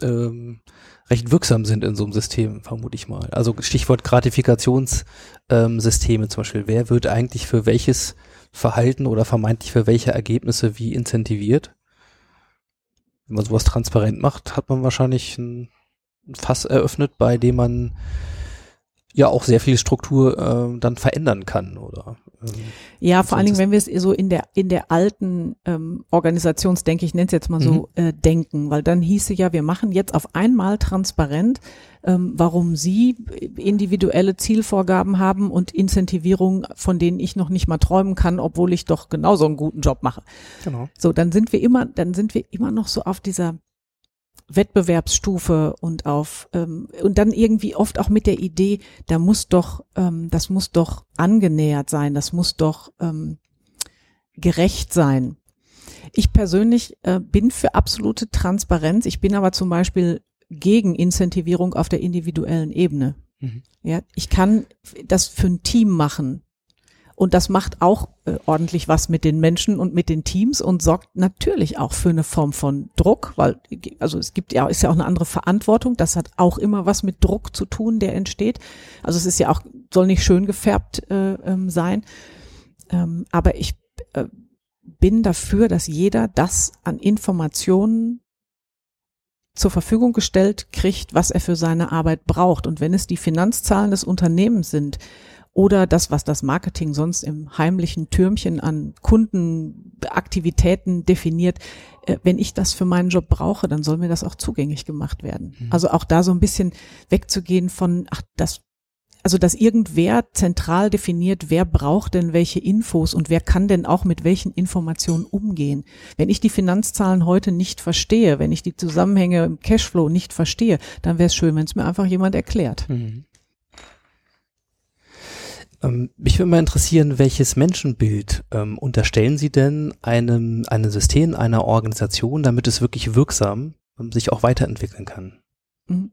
ähm, recht wirksam sind in so einem System, vermute ich mal. Also Stichwort Gratifikationssysteme ähm, zum Beispiel. Wer wird eigentlich für welches Verhalten oder vermeintlich für welche Ergebnisse wie incentiviert? Wenn man sowas transparent macht, hat man wahrscheinlich ein ein Fass eröffnet, bei dem man ja auch sehr viel Struktur ähm, dann verändern kann, oder? Ähm, Ja, Also vor allen Dingen, wenn wir es so in der in der alten ähm, Organisationsdenke, ich nenne es jetzt mal so, äh, denken, weil dann hieße ja, wir machen jetzt auf einmal transparent, ähm, warum Sie individuelle Zielvorgaben haben und Incentivierungen, von denen ich noch nicht mal träumen kann, obwohl ich doch genauso einen guten Job mache. genau. So, dann sind wir immer, dann sind wir immer noch so auf dieser Wettbewerbsstufe und auf ähm, und dann irgendwie oft auch mit der Idee, da muss doch, ähm, das muss doch angenähert sein, das muss doch ähm, gerecht sein. Ich persönlich äh, bin für absolute Transparenz. Ich bin aber zum Beispiel gegen Incentivierung auf der individuellen Ebene. Mhm. Ja, ich kann das für ein Team machen. Und das macht auch äh, ordentlich was mit den Menschen und mit den Teams und sorgt natürlich auch für eine Form von Druck, weil also es gibt ja ist ja auch eine andere Verantwortung. Das hat auch immer was mit Druck zu tun, der entsteht. Also es ist ja auch soll nicht schön gefärbt äh, ähm, sein, ähm, aber ich äh, bin dafür, dass jeder das an Informationen zur Verfügung gestellt kriegt, was er für seine Arbeit braucht. Und wenn es die Finanzzahlen des Unternehmens sind oder das, was das Marketing sonst im heimlichen Türmchen an Kundenaktivitäten definiert, äh, wenn ich das für meinen Job brauche, dann soll mir das auch zugänglich gemacht werden. Also auch da so ein bisschen wegzugehen von, ach, das also dass irgendwer zentral definiert, wer braucht denn welche Infos und wer kann denn auch mit welchen Informationen umgehen. Wenn ich die Finanzzahlen heute nicht verstehe, wenn ich die Zusammenhänge im Cashflow nicht verstehe, dann wäre es schön, wenn es mir einfach jemand erklärt. Mhm. Ähm, mich würde mal interessieren, welches Menschenbild ähm, unterstellen Sie denn einem, einem System, einer Organisation, damit es wirklich wirksam ähm, sich auch weiterentwickeln kann? Mhm.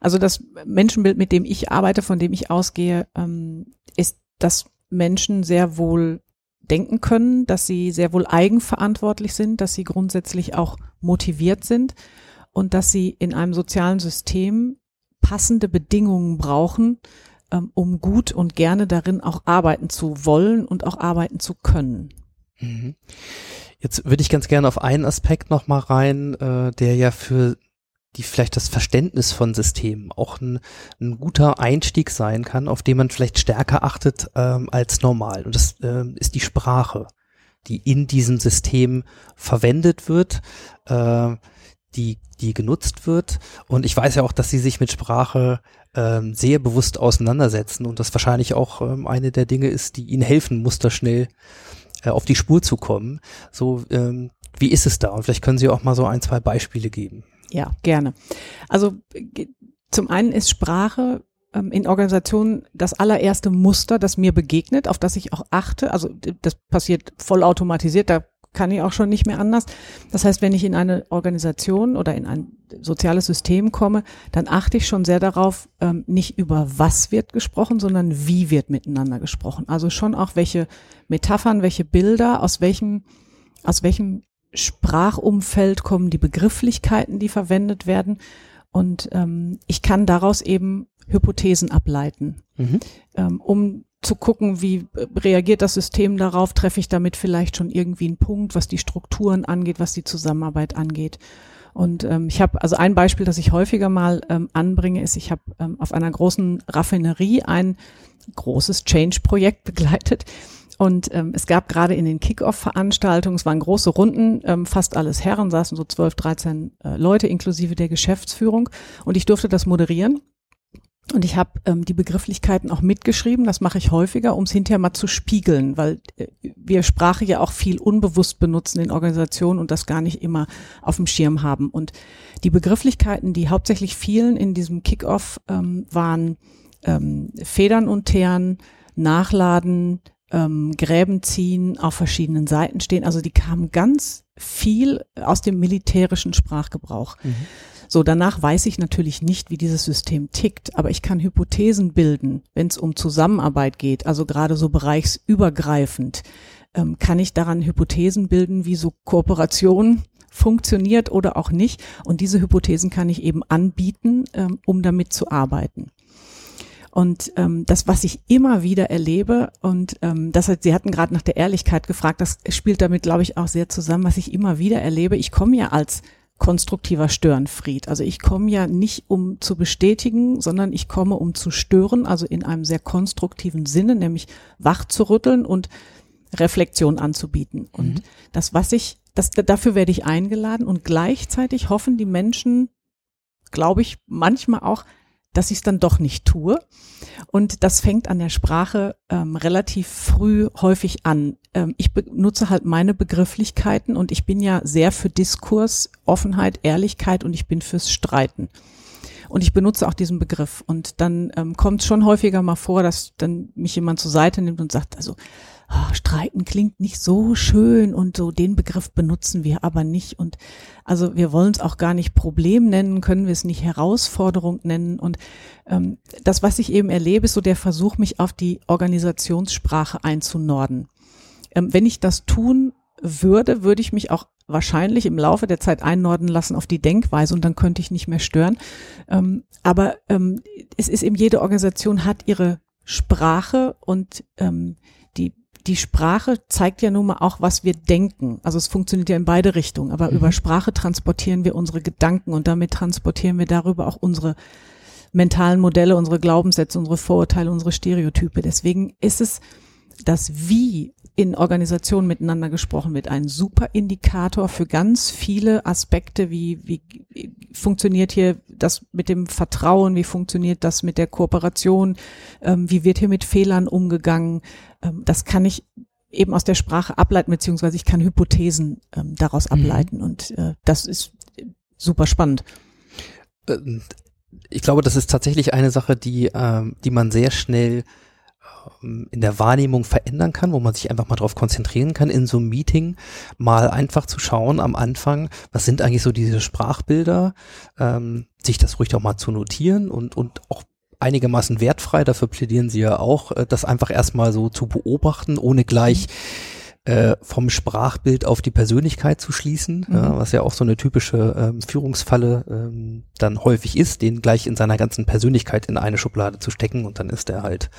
Also das Menschenbild, mit dem ich arbeite, von dem ich ausgehe, ähm, ist, dass Menschen sehr wohl denken können, dass sie sehr wohl eigenverantwortlich sind, dass sie grundsätzlich auch motiviert sind und dass sie in einem sozialen System passende Bedingungen brauchen, ähm, um gut und gerne darin auch arbeiten zu wollen und auch arbeiten zu können. Mhm. Jetzt würde ich ganz gerne auf einen Aspekt noch mal rein, äh, der ja für die vielleicht das Verständnis von Systemen auch ein, ein guter Einstieg sein kann, auf den man vielleicht stärker achtet ähm, als normal. Und das ähm, ist die Sprache, die in diesem System verwendet wird, äh, die, die genutzt wird. Und ich weiß ja auch, dass Sie sich mit Sprache ähm, sehr bewusst auseinandersetzen und das wahrscheinlich auch ähm, eine der Dinge ist, die Ihnen helfen, musterschnell äh, auf die Spur zu kommen. So, ähm, wie ist es da? Und vielleicht können Sie auch mal so ein, zwei Beispiele geben. Ja, gerne. Also zum einen ist Sprache ähm, in Organisationen das allererste Muster, das mir begegnet, auf das ich auch achte. Also das passiert vollautomatisiert, da kann ich auch schon nicht mehr anders. Das heißt, wenn ich in eine Organisation oder in ein soziales System komme, dann achte ich schon sehr darauf, ähm, nicht über was wird gesprochen, sondern wie wird miteinander gesprochen. Also schon auch welche Metaphern, welche Bilder, aus welchem, aus welchem Sprachumfeld kommen die Begrifflichkeiten, die verwendet werden. Und ähm, ich kann daraus eben Hypothesen ableiten Mhm. ähm, um zu gucken, wie reagiert das System darauf, treffe ich damit vielleicht schon irgendwie einen Punkt, was die Strukturen angeht, was die Zusammenarbeit angeht. Und ähm, ich habe, also ein Beispiel, das ich häufiger mal ähm, anbringe, ist, ich habe ähm, auf einer großen Raffinerie ein großes Change-Projekt begleitet. Und ähm, es gab gerade in den Kick-Off-Veranstaltungen, es waren große Runden, ähm, fast alles Herren, saßen so 12, 13 äh, Leute inklusive der Geschäftsführung. Und ich durfte das moderieren. Und ich habe ähm, die Begrifflichkeiten auch mitgeschrieben, das mache ich häufiger, um es hinterher mal zu spiegeln, weil äh, wir Sprache ja auch viel unbewusst benutzen in Organisationen und das gar nicht immer auf dem Schirm haben. Und die Begrifflichkeiten, die hauptsächlich vielen in diesem Kickoff ähm, waren ähm, Federn und Teeren, Nachladen, ähm, Gräben ziehen, auf verschiedenen Seiten stehen. Also die kamen ganz viel aus dem militärischen Sprachgebrauch. Mhm. So, danach weiß ich natürlich nicht, wie dieses System tickt, aber ich kann Hypothesen bilden, wenn es um Zusammenarbeit geht, also gerade so bereichsübergreifend, ähm, kann ich daran Hypothesen bilden, wie so Kooperation funktioniert oder auch nicht. Und diese Hypothesen kann ich eben anbieten, ähm, um damit zu arbeiten. Und ähm, das, was ich immer wieder erlebe, und ähm, das hat, Sie hatten gerade nach der Ehrlichkeit gefragt, das spielt damit, glaube ich, auch sehr zusammen, was ich immer wieder erlebe. Ich komme ja als konstruktiver Störenfried. Also ich komme ja nicht, um zu bestätigen, sondern ich komme, um zu stören, also in einem sehr konstruktiven Sinne, nämlich wach zu rütteln und Reflexion anzubieten. Und mhm. das, was ich, das, dafür werde ich eingeladen und gleichzeitig hoffen die Menschen, glaube ich, manchmal auch, dass ich es dann doch nicht tue. Und das fängt an der Sprache ähm, relativ früh häufig an. Ähm, ich benutze halt meine Begrifflichkeiten und ich bin ja sehr für Diskurs, Offenheit, Ehrlichkeit und ich bin fürs Streiten. Und ich benutze auch diesen Begriff. Und dann ähm, kommt es schon häufiger mal vor, dass dann mich jemand zur Seite nimmt und sagt, also oh, streiten klingt nicht so schön und so den Begriff benutzen wir aber nicht. Und also wir wollen es auch gar nicht Problem nennen, können wir es nicht Herausforderung nennen. Und ähm, das, was ich eben erlebe, ist so der Versuch, mich auf die Organisationssprache einzunorden. Ähm, wenn ich das tun würde, würde ich mich auch wahrscheinlich im Laufe der Zeit einnorden lassen auf die Denkweise und dann könnte ich nicht mehr stören. Ähm, aber ähm, es ist eben jede Organisation hat ihre Sprache und ähm, die Sprache zeigt ja nun mal auch, was wir denken. Also es funktioniert ja in beide Richtungen, aber mhm. über Sprache transportieren wir unsere Gedanken und damit transportieren wir darüber auch unsere mentalen Modelle, unsere Glaubenssätze, unsere Vorurteile, unsere Stereotype. Deswegen ist es das Wie in Organisationen miteinander gesprochen wird, ein super Indikator für ganz viele Aspekte, wie, wie funktioniert hier das mit dem Vertrauen, wie funktioniert das mit der Kooperation, ähm, wie wird hier mit Fehlern umgegangen. Ähm, das kann ich eben aus der Sprache ableiten, beziehungsweise ich kann Hypothesen ähm, daraus mhm. ableiten und äh, das ist super spannend. Ähm, ich glaube, das ist tatsächlich eine Sache, die, ähm, die man sehr schnell in der Wahrnehmung verändern kann, wo man sich einfach mal drauf konzentrieren kann, in so einem Meeting mal einfach zu schauen am Anfang, was sind eigentlich so diese Sprachbilder, ähm, sich das ruhig auch mal zu notieren und, und auch einigermaßen wertfrei, dafür plädieren sie ja auch, äh, das einfach erstmal so zu beobachten, ohne gleich mhm äh, vom Sprachbild auf die Persönlichkeit zu schließen, mhm. ja, was ja auch so eine typische ähm, Führungsfalle ähm, dann häufig ist, den gleich in seiner ganzen Persönlichkeit in eine Schublade zu stecken und dann ist er halt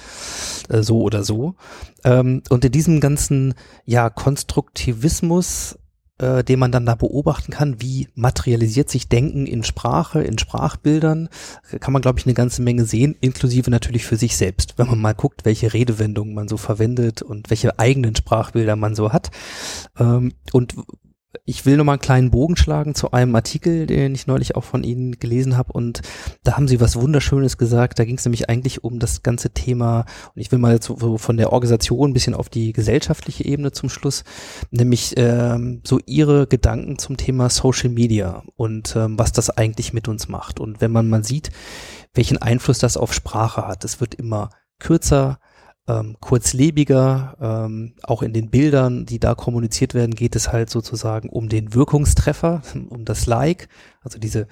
äh, so oder so. Ähm, und in diesem ganzen ja Konstruktivismus äh, den man dann da beobachten kann, wie materialisiert sich Denken in Sprache, in Sprachbildern, kann man, glaube ich, eine ganze Menge sehen, inklusive natürlich für sich selbst, wenn man mal guckt, welche Redewendungen man so verwendet und welche eigenen Sprachbilder man so hat. Ähm, und ich will noch mal einen kleinen Bogen schlagen zu einem Artikel, den ich neulich auch von Ihnen gelesen habe und da haben Sie was Wunderschönes gesagt. Da ging es nämlich eigentlich um das ganze Thema und ich will mal so von der Organisation ein bisschen auf die gesellschaftliche Ebene zum Schluss, nämlich ähm, so Ihre Gedanken zum Thema Social Media und ähm, was das eigentlich mit uns macht. Und wenn man mal sieht, welchen Einfluss das auf Sprache hat, es wird immer kürzer, ähm, kurzlebiger. Ähm, auch in den Bildern, die da kommuniziert werden, geht es halt sozusagen um den Wirkungstreffer, um das Like, also diese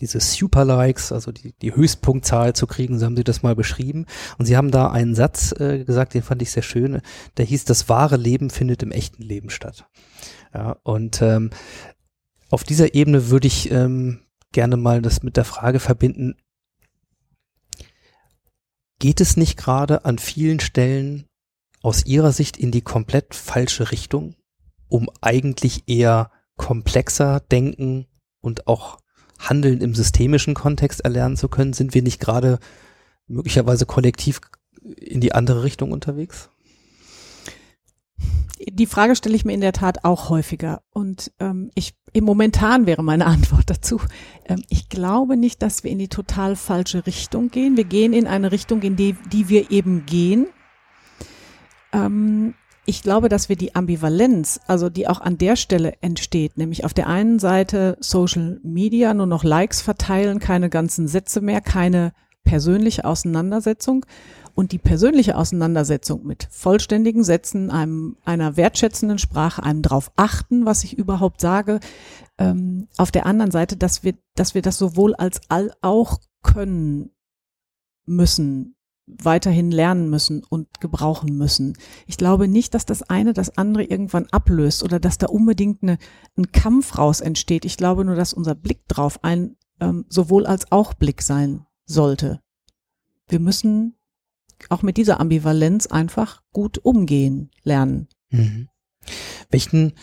diese Super Likes, also die, die Höchstpunktzahl zu kriegen, so haben sie das mal beschrieben. Und sie haben da einen Satz äh, gesagt, den fand ich sehr schön, der hieß, das wahre Leben findet im echten Leben statt. Ja, und ähm, auf dieser Ebene würde ich ähm, gerne mal das mit der Frage verbinden, geht es nicht gerade an vielen Stellen aus Ihrer Sicht in die komplett falsche Richtung, um eigentlich eher komplexer denken und auch Handeln im systemischen Kontext erlernen zu können? Sind wir nicht gerade möglicherweise kollektiv in die andere Richtung unterwegs? Die Frage stelle ich mir in der Tat auch häufiger. Und ähm, ich im momentan wäre meine Antwort dazu. Ähm, ich glaube nicht, dass wir in die total falsche Richtung gehen. Wir gehen in eine Richtung, in die, die wir eben gehen. Ähm, ich glaube, dass wir die Ambivalenz, also die auch an der Stelle entsteht, nämlich auf der einen Seite Social Media nur noch Likes verteilen, keine ganzen Sätze mehr, keine persönliche Auseinandersetzung und die persönliche Auseinandersetzung mit vollständigen Sätzen, einem, einer wertschätzenden Sprache, einem drauf achten, was ich überhaupt sage. Ähm, auf der anderen Seite, dass wir, dass wir das sowohl als all auch können müssen, weiterhin lernen müssen und gebrauchen müssen. Ich glaube nicht, dass das eine das andere irgendwann ablöst oder dass da unbedingt eine, ein Kampf raus entsteht. Ich glaube nur, dass unser Blick drauf ein ähm, sowohl als auch Blick sein sollte. Wir müssen auch mit dieser Ambivalenz einfach gut umgehen lernen. Mhm. Welchen,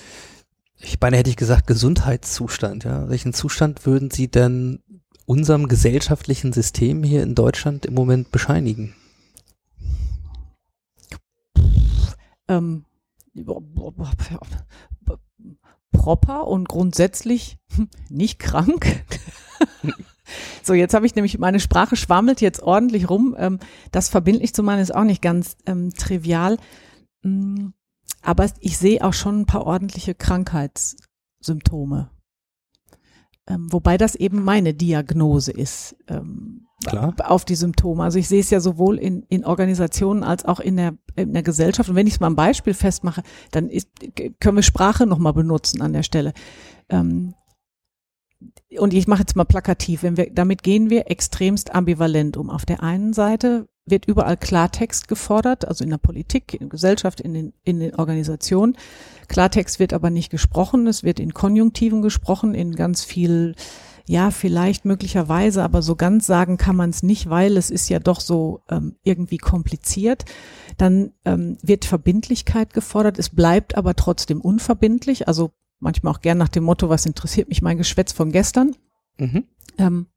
ich meine, hätte ich gesagt, Gesundheitszustand, ja. Welchen Zustand würden Sie denn unserem gesellschaftlichen System hier in Deutschland im Moment bescheinigen? Ähm, proper und grundsätzlich nicht krank. so, jetzt habe ich nämlich, meine Sprache schwammelt jetzt ordentlich rum. Ähm, das verbindlich zu meinen ist auch nicht ganz ähm, trivial. Mm, aber ich sehe auch schon ein paar ordentliche Krankheitssymptome. Ähm, wobei das eben meine Diagnose ist. Ähm, Klar. auf die Symptome. Also ich sehe es ja sowohl in, in Organisationen als auch in der, in der Gesellschaft. Und wenn ich es mal am Beispiel festmache, dann ist, können wir Sprache nochmal benutzen an der Stelle. Ähm, und ich mache jetzt mal plakativ, wenn wir, damit gehen wir extremst ambivalent um. Auf der einen Seite wird überall Klartext gefordert, also in der Politik, in der Gesellschaft, in den, in den Organisationen. Klartext wird aber nicht gesprochen, es wird in Konjunktiven gesprochen, in ganz viel, ja, vielleicht möglicherweise, aber so ganz sagen kann man es nicht, weil es ist ja doch so ähm, irgendwie kompliziert. Dann ähm, wird Verbindlichkeit gefordert, es bleibt aber trotzdem unverbindlich, also manchmal auch gern nach dem Motto, was interessiert mich mein Geschwätz von gestern. Mhm. Ähm,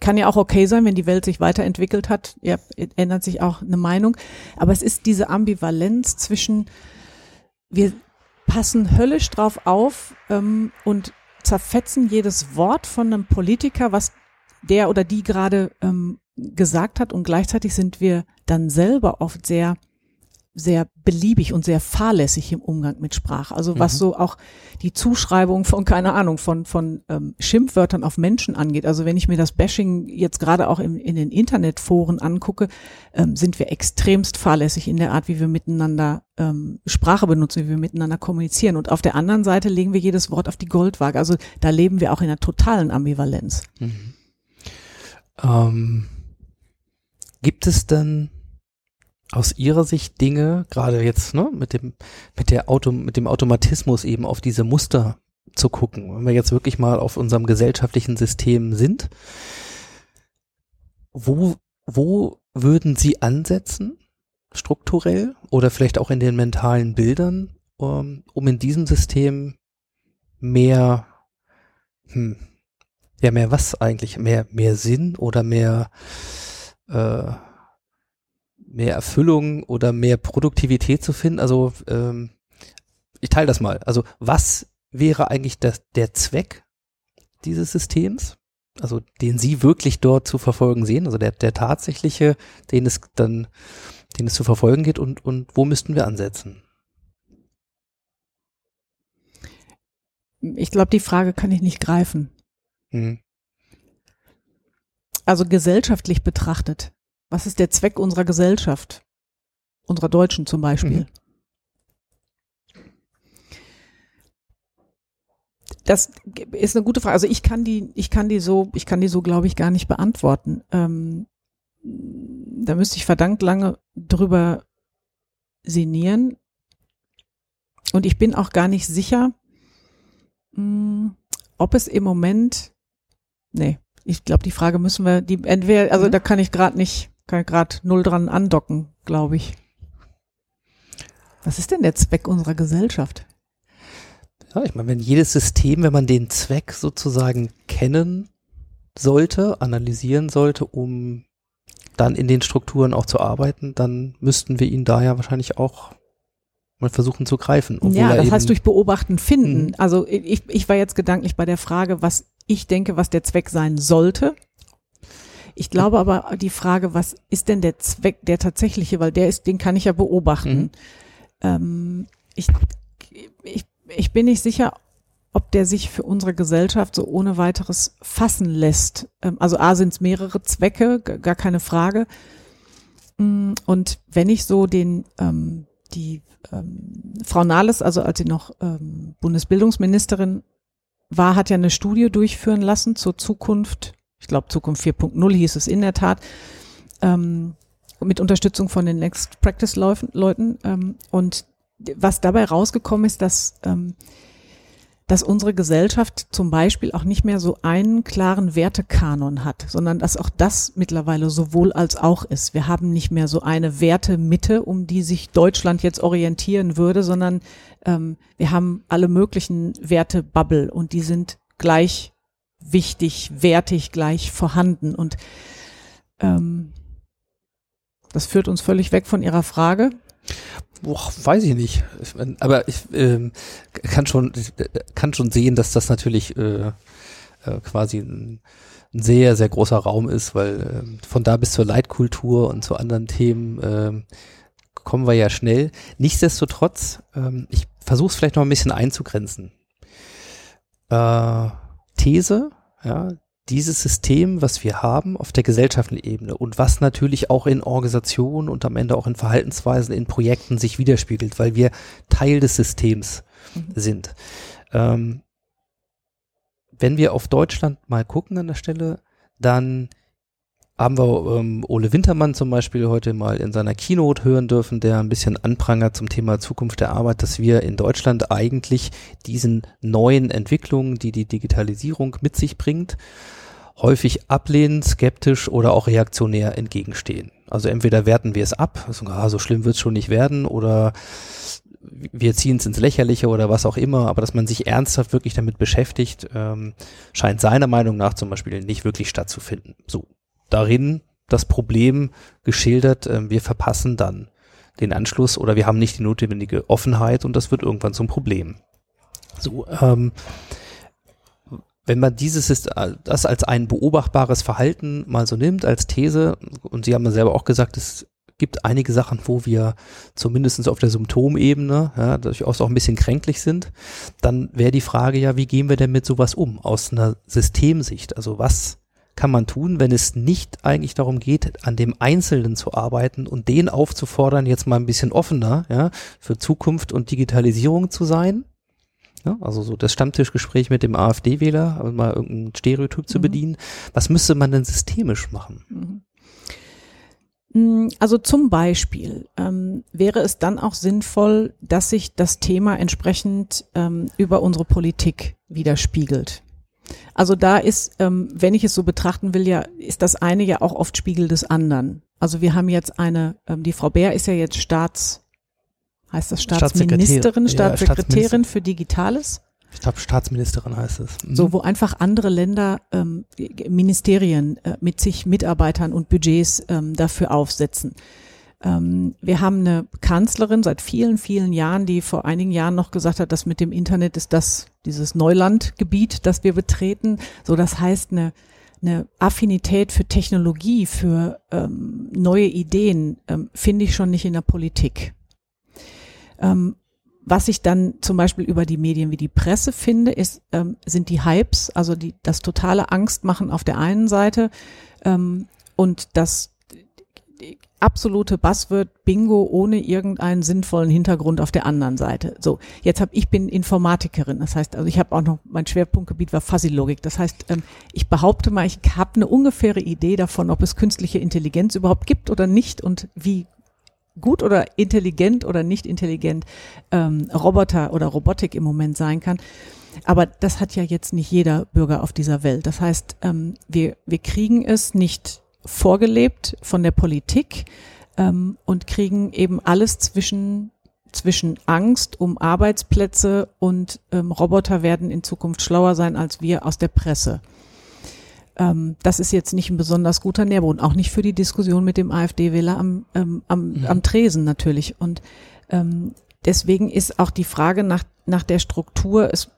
kann ja auch okay sein, wenn die Welt sich weiterentwickelt hat, ja, ändert sich auch eine Meinung. Aber es ist diese Ambivalenz zwischen, wir passen höllisch drauf auf ähm, und zerfetzen jedes Wort von einem Politiker, was der oder die gerade ähm, gesagt hat und gleichzeitig sind wir dann selber oft sehr sehr beliebig und sehr fahrlässig im Umgang mit Sprache. Also was mhm. so auch die Zuschreibung von, keine Ahnung, von, von ähm, Schimpfwörtern auf Menschen angeht. Also wenn ich mir das Bashing jetzt gerade auch im, in den Internetforen angucke, ähm, sind wir extremst fahrlässig in der Art, wie wir miteinander ähm, Sprache benutzen, wie wir miteinander kommunizieren. Und auf der anderen Seite legen wir jedes Wort auf die Goldwaage. Also da leben wir auch in einer totalen Ambivalenz. Mhm. Ähm, gibt es dann aus Ihrer Sicht Dinge, gerade jetzt ne, mit dem mit der Auto mit dem Automatismus eben auf diese Muster zu gucken, wenn wir jetzt wirklich mal auf unserem gesellschaftlichen System sind, wo wo würden Sie ansetzen strukturell oder vielleicht auch in den mentalen Bildern, um, um in diesem System mehr hm, ja mehr was eigentlich mehr mehr Sinn oder mehr äh, mehr Erfüllung oder mehr Produktivität zu finden? Also ähm, ich teile das mal. Also was wäre eigentlich das, der Zweck dieses Systems? Also den Sie wirklich dort zu verfolgen sehen, also der, der tatsächliche, den es dann, den es zu verfolgen geht und, und wo müssten wir ansetzen? Ich glaube, die Frage kann ich nicht greifen. Hm. Also gesellschaftlich betrachtet was ist der Zweck unserer Gesellschaft? Unserer Deutschen zum Beispiel. Mhm. Das ist eine gute Frage. Also ich kann die, ich kann die so, ich kann die so, glaube ich, gar nicht beantworten. Ähm, da müsste ich verdammt lange drüber sinnieren. Und ich bin auch gar nicht sicher, mh, hm, ob es im Moment, nee, ich glaube, die Frage müssen wir, die entweder, also mhm. da kann ich gerade nicht, Kann gerade null dran andocken, glaube ich. Was ist denn der Zweck unserer Gesellschaft? Ja, ich meine, wenn jedes System, wenn man den Zweck sozusagen kennen sollte, analysieren sollte, um dann in den Strukturen auch zu arbeiten, dann müssten wir ihn da ja wahrscheinlich auch mal versuchen zu greifen. Ja, das heißt durch Beobachten finden. Mhm. Also ich, ich war jetzt gedanklich bei der Frage, was ich denke, was der Zweck sein sollte. Ich glaube aber die Frage, was ist denn der Zweck, der tatsächliche, weil der ist, den kann ich ja beobachten. Mhm. Ähm, ich, ich, ich bin nicht sicher, ob der sich für unsere Gesellschaft so ohne weiteres fassen lässt. Ähm, also A sind es mehrere Zwecke, gar keine Frage. Mm, Und wenn ich so den, ähm, die ähm, Frau Nahles, also als sie noch ähm, Bundesbildungsministerin war, hat ja eine Studie durchführen lassen zur Zukunft. Ich glaube, Zukunft 4.0 hieß es in der Tat. Ähm, mit Unterstützung von den Next Practice Leuten. Ähm, und was dabei rausgekommen ist, dass, ähm, dass unsere Gesellschaft zum Beispiel auch nicht mehr so einen klaren Wertekanon hat, sondern dass auch das mittlerweile sowohl als auch ist. Wir haben nicht mehr so eine Wertemitte, um die sich Deutschland jetzt orientieren würde, sondern ähm, wir haben alle möglichen Wertebubble und die sind gleich wichtig, wertig, gleich vorhanden. Und ähm, das führt uns völlig weg von Ihrer Frage. Boah, weiß ich nicht. Aber ich ähm, kann schon äh, kann schon sehen, dass das natürlich äh, äh, quasi ein, ein sehr sehr großer Raum ist, weil ähm, von da bis zur Leitkultur und zu anderen Themen ähm, kommen wir ja schnell. Nichtsdestotrotz, ähm, ich versuche es vielleicht noch ein bisschen einzugrenzen. Äh, These, ja, dieses System, was wir haben auf der gesellschaftlichen Ebene und was natürlich auch in Organisationen und am Ende auch in Verhaltensweisen, in Projekten sich widerspiegelt, weil wir Teil des Systems Mhm. sind. Ähm, wenn wir auf Deutschland mal gucken an der Stelle, dann haben wir ähm, Ole Wintermann zum Beispiel heute mal in seiner Keynote hören dürfen, der ein bisschen anprangert zum Thema Zukunft der Arbeit, dass wir in Deutschland eigentlich diesen neuen Entwicklungen, die die Digitalisierung mit sich bringt, häufig ablehnen, skeptisch oder auch reaktionär entgegenstehen. Also entweder werten wir es ab, also, ah, so schlimm wird es schon nicht werden, oder wir ziehen es ins Lächerliche oder was auch immer, aber dass man sich ernsthaft wirklich damit beschäftigt, ähm, scheint seiner Meinung nach zum Beispiel nicht wirklich stattzufinden. So, darin das Problem geschildert, ähm, wir verpassen dann den Anschluss oder wir haben nicht die notwendige Offenheit und das wird irgendwann zum Problem. So, ähm, wenn man dieses ist, das als ein beobachtbares Verhalten mal so nimmt als These, und Sie haben ja selber auch gesagt, es gibt einige Sachen, wo wir zumindest auf der Symptomebene ja, durchaus auch ein bisschen kränklich sind, dann wäre die Frage ja, wie gehen wir denn mit sowas um aus einer Systemsicht? Also was kann man tun, wenn es nicht eigentlich darum geht, an dem Einzelnen zu arbeiten und den aufzufordern, jetzt mal ein bisschen offener ja, für Zukunft und Digitalisierung zu sein? Ja, also so das Stammtischgespräch mit dem AfD-Wähler, um mal irgendein Stereotyp zu Mhm. bedienen. Was müsste man denn systemisch machen? Mm, Also zum Beispiel ähm, wäre es dann auch sinnvoll, dass sich das Thema entsprechend ähm, über unsere Politik widerspiegelt. Also da ist, ähm, wenn ich es so betrachten will, ja, ist das eine ja auch oft Spiegel des anderen. Also wir haben jetzt eine, ähm, die Frau Bär ist ja jetzt Staats, heißt das Staatsministerin, Staatssekretärin, ja, Staatssekretärin für Digitales. Ich glaube, Staatsministerin heißt es. Mhm. So, wo einfach andere Länder, ähm, Ministerien äh, mit sich Mitarbeitern und Budgets ähm, dafür aufsetzen. Ähm, wir haben eine Kanzlerin seit vielen, vielen Jahren, die vor einigen Jahren noch gesagt hat, dass mit dem Internet ist das dieses Neulandgebiet, das wir betreten. So, das heißt eine eine Affinität für Technologie, für ähm, neue Ideen, ähm, finde ich schon nicht in der Politik. Ähm, was ich dann zum Beispiel über die Medien wie die Presse finde, ist, ähm, sind die Hypes, also die, das totale Angstmachen auf der einen Seite ähm, und das absolute Buzzword Bingo ohne irgendeinen sinnvollen Hintergrund auf der anderen Seite. So, jetzt habe ich bin Informatikerin, das heißt, also ich habe auch noch mein Schwerpunktgebiet war Fuzzy Logik. Das heißt, ähm, ich behaupte mal, ich habe eine ungefähre Idee davon, ob es künstliche Intelligenz überhaupt gibt oder nicht und wie gut oder intelligent oder nicht intelligent ähm, Roboter oder Robotik im Moment sein kann. Aber das hat ja jetzt nicht jeder Bürger auf dieser Welt. Das heißt, ähm, wir, wir kriegen es nicht vorgelebt von der Politik ähm, und kriegen eben alles zwischen zwischen Angst um Arbeitsplätze und ähm, Roboter werden in Zukunft schlauer sein als wir aus der Presse. Ähm, das ist jetzt nicht ein besonders guter Nährboden, auch nicht für die Diskussion mit dem AfD-Wähler am, ähm, am, Mhm. am Tresen natürlich. Und ähm, deswegen ist auch die Frage nach, nach der Struktur, es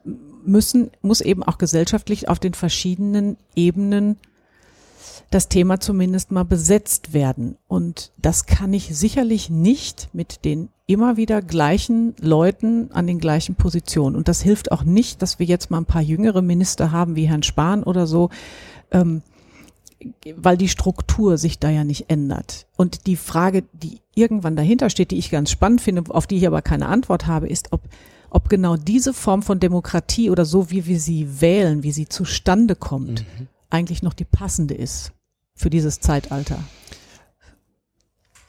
müssen, muss eben auch gesellschaftlich auf den verschiedenen Ebenen das Thema zumindest mal besetzt werden. Und das kann ich sicherlich nicht mit den immer wieder gleichen Leuten an den gleichen Positionen. Und das hilft auch nicht, dass wir jetzt mal ein paar jüngere Minister haben, wie Herrn Spahn oder so, ähm, weil die Struktur sich da ja nicht ändert. Und die Frage, die irgendwann dahinter steht, die ich ganz spannend finde, auf die ich aber keine Antwort habe, ist, ob, ob genau diese Form von Demokratie oder so, wie wir sie wählen, wie sie zustande kommt, eigentlich noch die passende ist für dieses Zeitalter.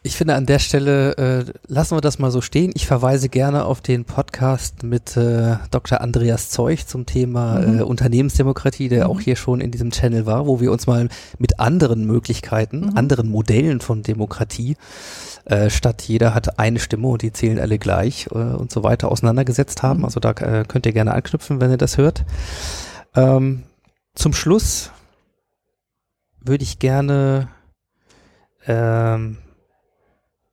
Ich finde an der Stelle äh, lassen wir das mal so stehen. Ich verweise gerne auf den Podcast mit äh, Dr. Andreas Zeug zum Thema Mhm. äh, Unternehmensdemokratie, der Mhm. auch hier schon in diesem Channel war, wo wir uns mal mit anderen Möglichkeiten, Mhm. anderen Modellen von Demokratie äh, statt jeder hat eine Stimme und die zählen alle gleich äh, und so weiter auseinandergesetzt haben. Mhm. Also da äh, könnt ihr gerne anknüpfen, wenn ihr das hört. Ähm, zum Schluss würde ich gerne ähm,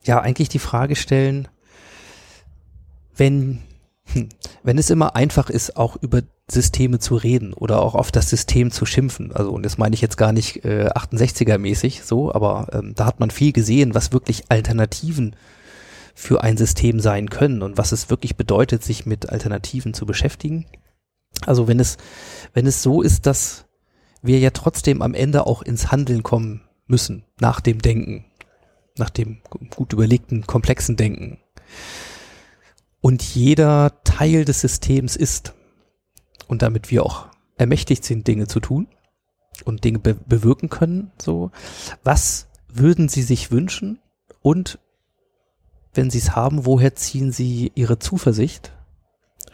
ja eigentlich die Frage stellen, wenn, hm, wenn es immer einfach ist, auch über Systeme zu reden oder auch auf das System zu schimpfen. Also, und das meine ich jetzt gar nicht äh, 68er-mäßig so, aber ähm, da hat man viel gesehen, was wirklich Alternativen für ein System sein können und was es wirklich bedeutet, sich mit Alternativen zu beschäftigen. Also wenn es, wenn es so ist, dass wir ja trotzdem am Ende auch ins Handeln kommen müssen, nach dem Denken, nach dem gut überlegten, komplexen Denken. Und jeder Teil des Systems ist, und damit wir auch ermächtigt sind, Dinge zu tun und Dinge be bewirken können, so, was würden Sie sich wünschen? Und wenn Sie es haben, woher ziehen Sie Ihre Zuversicht?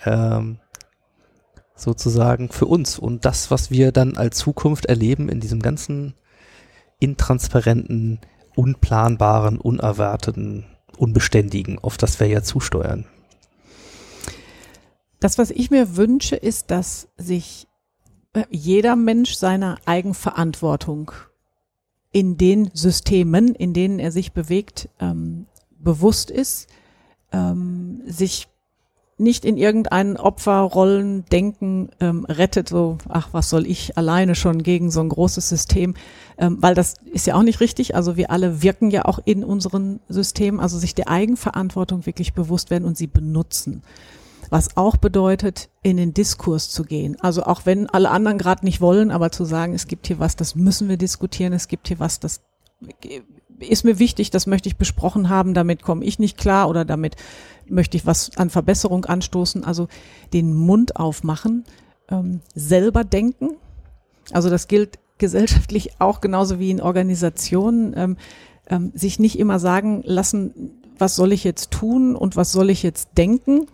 Ähm, sozusagen für uns und das, was wir dann als Zukunft erleben in diesem ganzen intransparenten, unplanbaren, unerwarteten, unbeständigen, auf das wir ja zusteuern. Das, was ich mir wünsche, ist, dass sich äh, jeder Mensch seiner Eigenverantwortung in den Systemen, in denen er sich bewegt, ähm, bewusst ist, ähm, sich nicht in irgendeinen Opferrollen denken ähm, rettet, so, ach, was soll ich alleine schon gegen so ein großes System, ähm, weil das ist ja auch nicht richtig. Also wir alle wirken ja auch in unseren Systemen, also sich der Eigenverantwortung wirklich bewusst werden und sie benutzen. Was auch bedeutet, in den Diskurs zu gehen. Also auch wenn alle anderen gerade nicht wollen, aber zu sagen, es gibt hier was, das müssen wir diskutieren, es gibt hier was, das ist mir wichtig, das möchte ich besprochen haben, damit komme ich nicht klar oder damit möchte ich was an Verbesserung anstoßen. Also den Mund aufmachen, ähm, selber denken. Also das gilt gesellschaftlich auch genauso wie in Organisationen, ähm, ähm, sich nicht immer sagen lassen, was soll ich jetzt tun und was soll ich jetzt denken,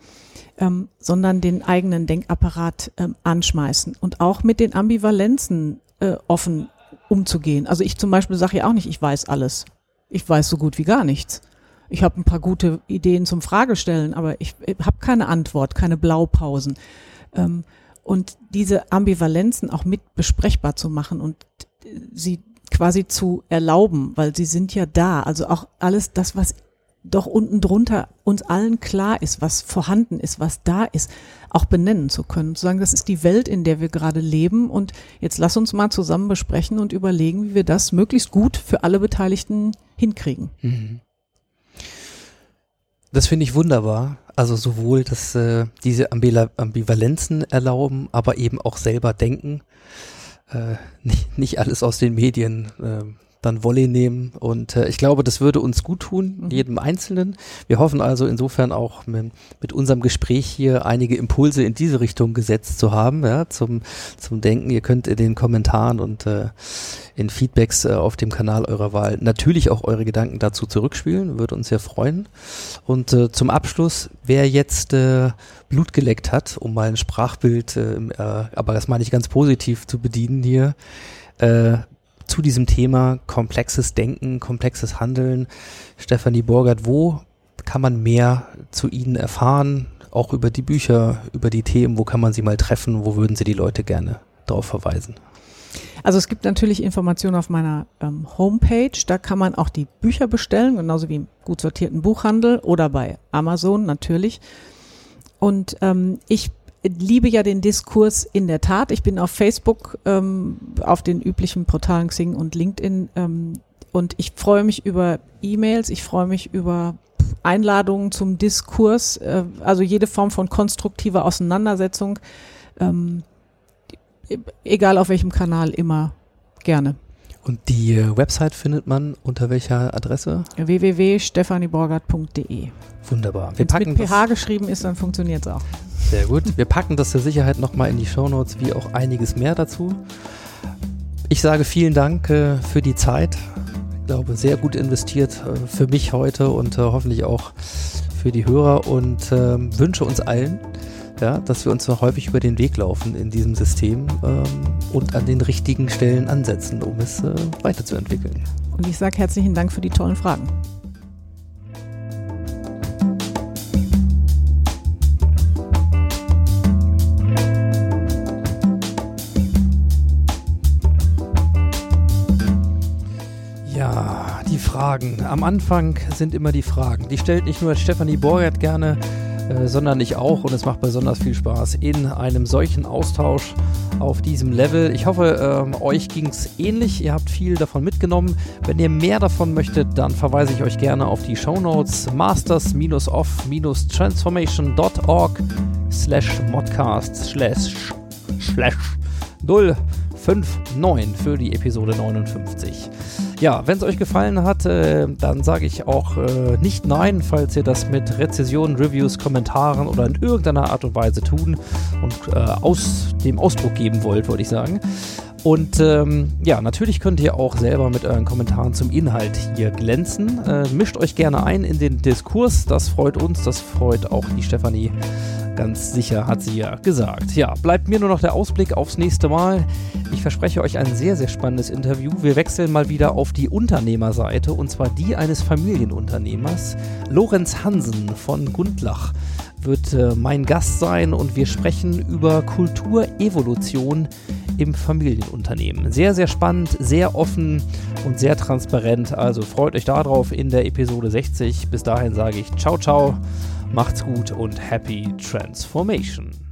ähm, sondern den eigenen Denkapparat ähm, anschmeißen und auch mit den Ambivalenzen äh, offen umzugehen. Also ich zum Beispiel sage ja auch nicht, ich weiß alles. Ich weiß so gut wie gar nichts. Ich habe ein paar gute Ideen zum Fragestellen, aber ich, ich habe keine Antwort, keine Blaupausen. Ähm, und diese Ambivalenzen auch mit besprechbar zu machen und sie quasi zu erlauben, weil sie sind ja da. Also auch alles das, was doch unten drunter uns allen klar ist, was vorhanden ist, was da ist, auch benennen zu können. Zu sagen, das ist die Welt, in der wir gerade leben und jetzt lass uns mal zusammen besprechen und überlegen, wie wir das möglichst gut für alle Beteiligten hinkriegen. Mhm. Das finde ich wunderbar. Also sowohl, dass äh, diese Ambivalenzen erlauben, aber eben auch selber denken. Äh, nicht, nicht alles aus den Medien äh, dann Volley nehmen. Und äh, ich glaube, das würde uns gut tun, Mhm. jedem Einzelnen. Wir hoffen also insofern auch mit, mit unserem Gespräch hier einige Impulse in diese Richtung gesetzt zu haben, ja, zum, zum Denken. Ihr könnt in den Kommentaren und äh, in Feedbacks äh, auf dem Kanal eurer Wahl natürlich auch eure Gedanken dazu zurückspielen. Würde uns sehr freuen. Und äh, zum Abschluss, wer jetzt äh, Blut geleckt hat, um mal ein Sprachbild, äh, äh, aber das meine ich ganz positiv zu bedienen hier, äh, zu diesem Thema komplexes Denken, komplexes Handeln. Stefanie Borgert, wo kann man mehr zu Ihnen erfahren? Auch über die Bücher, über die Themen, wo kann man Sie mal treffen? Wo würden Sie die Leute gerne darauf verweisen? Also es gibt natürlich Informationen auf meiner ähm, Homepage. Da kann man auch die Bücher bestellen, genauso wie im gut sortierten Buchhandel oder bei Amazon natürlich. Und ähm, ich liebe ja den Diskurs in der Tat. Ich bin auf Facebook, ähm, auf den üblichen Portalen Xing und LinkedIn ähm, und ich freue mich über E-Mails, ich freue mich über Einladungen zum Diskurs, äh, also jede Form von konstruktiver Auseinandersetzung, ähm, egal auf welchem Kanal, immer gerne. Und die äh, Website findet man unter welcher Adresse? www.stephanieborgert.de. Wunderbar. Wenn es mit PH geschrieben ist, dann funktioniert es auch. Sehr gut. Wir packen das zur Sicherheit nochmal in die Shownotes, wie auch einiges mehr dazu. Ich sage vielen Dank äh, für die Zeit. Ich glaube, sehr gut investiert äh, für mich heute und äh, hoffentlich auch für die Hörer und ähm, wünsche uns allen, ja, dass wir uns noch häufig über den Weg laufen in diesem System ähm, und an den richtigen Stellen ansetzen, um es äh, weiterzuentwickeln. Und ich sage herzlichen Dank für die tollen Fragen. Ja, die Fragen. Am Anfang sind immer die Fragen. Die stellt nicht nur Stefanie Borgert gerne, äh, sondern ich auch und es macht besonders viel Spaß in einem solchen Austausch auf diesem Level. Ich hoffe, äh, euch ging es ähnlich. Ihr habt viel davon mitgenommen. Wenn ihr mehr davon möchtet, dann verweise ich euch gerne auf die Shownotes masters-of-transformation.org slash modcast slash slash 059 für die Episode 59. Ja, wenn es euch gefallen hat, äh, dann sage ich auch äh, nicht nein, falls ihr das mit Rezessionen, Reviews, Kommentaren oder in irgendeiner Art und Weise tun und äh, aus dem Ausdruck geben wollt, wollte ich sagen. Und ähm, ja, natürlich könnt ihr auch selber mit euren Kommentaren zum Inhalt hier glänzen. Äh, mischt euch gerne ein in den Diskurs, das freut uns, das freut auch die Stefanie. Ganz sicher hat sie ja gesagt. Ja, bleibt mir nur noch der Ausblick aufs nächste Mal. Ich verspreche euch ein sehr, sehr spannendes Interview. Wir wechseln mal wieder auf die Unternehmerseite und zwar die eines Familienunternehmers. Lorenz Hansen von Gundlach wird äh, mein Gast sein und wir sprechen über Kulturevolution im Familienunternehmen. Sehr, sehr spannend, sehr offen und sehr transparent. Also freut euch darauf in der Episode 60. Bis dahin sage ich ciao, ciao, macht's gut und happy transformation.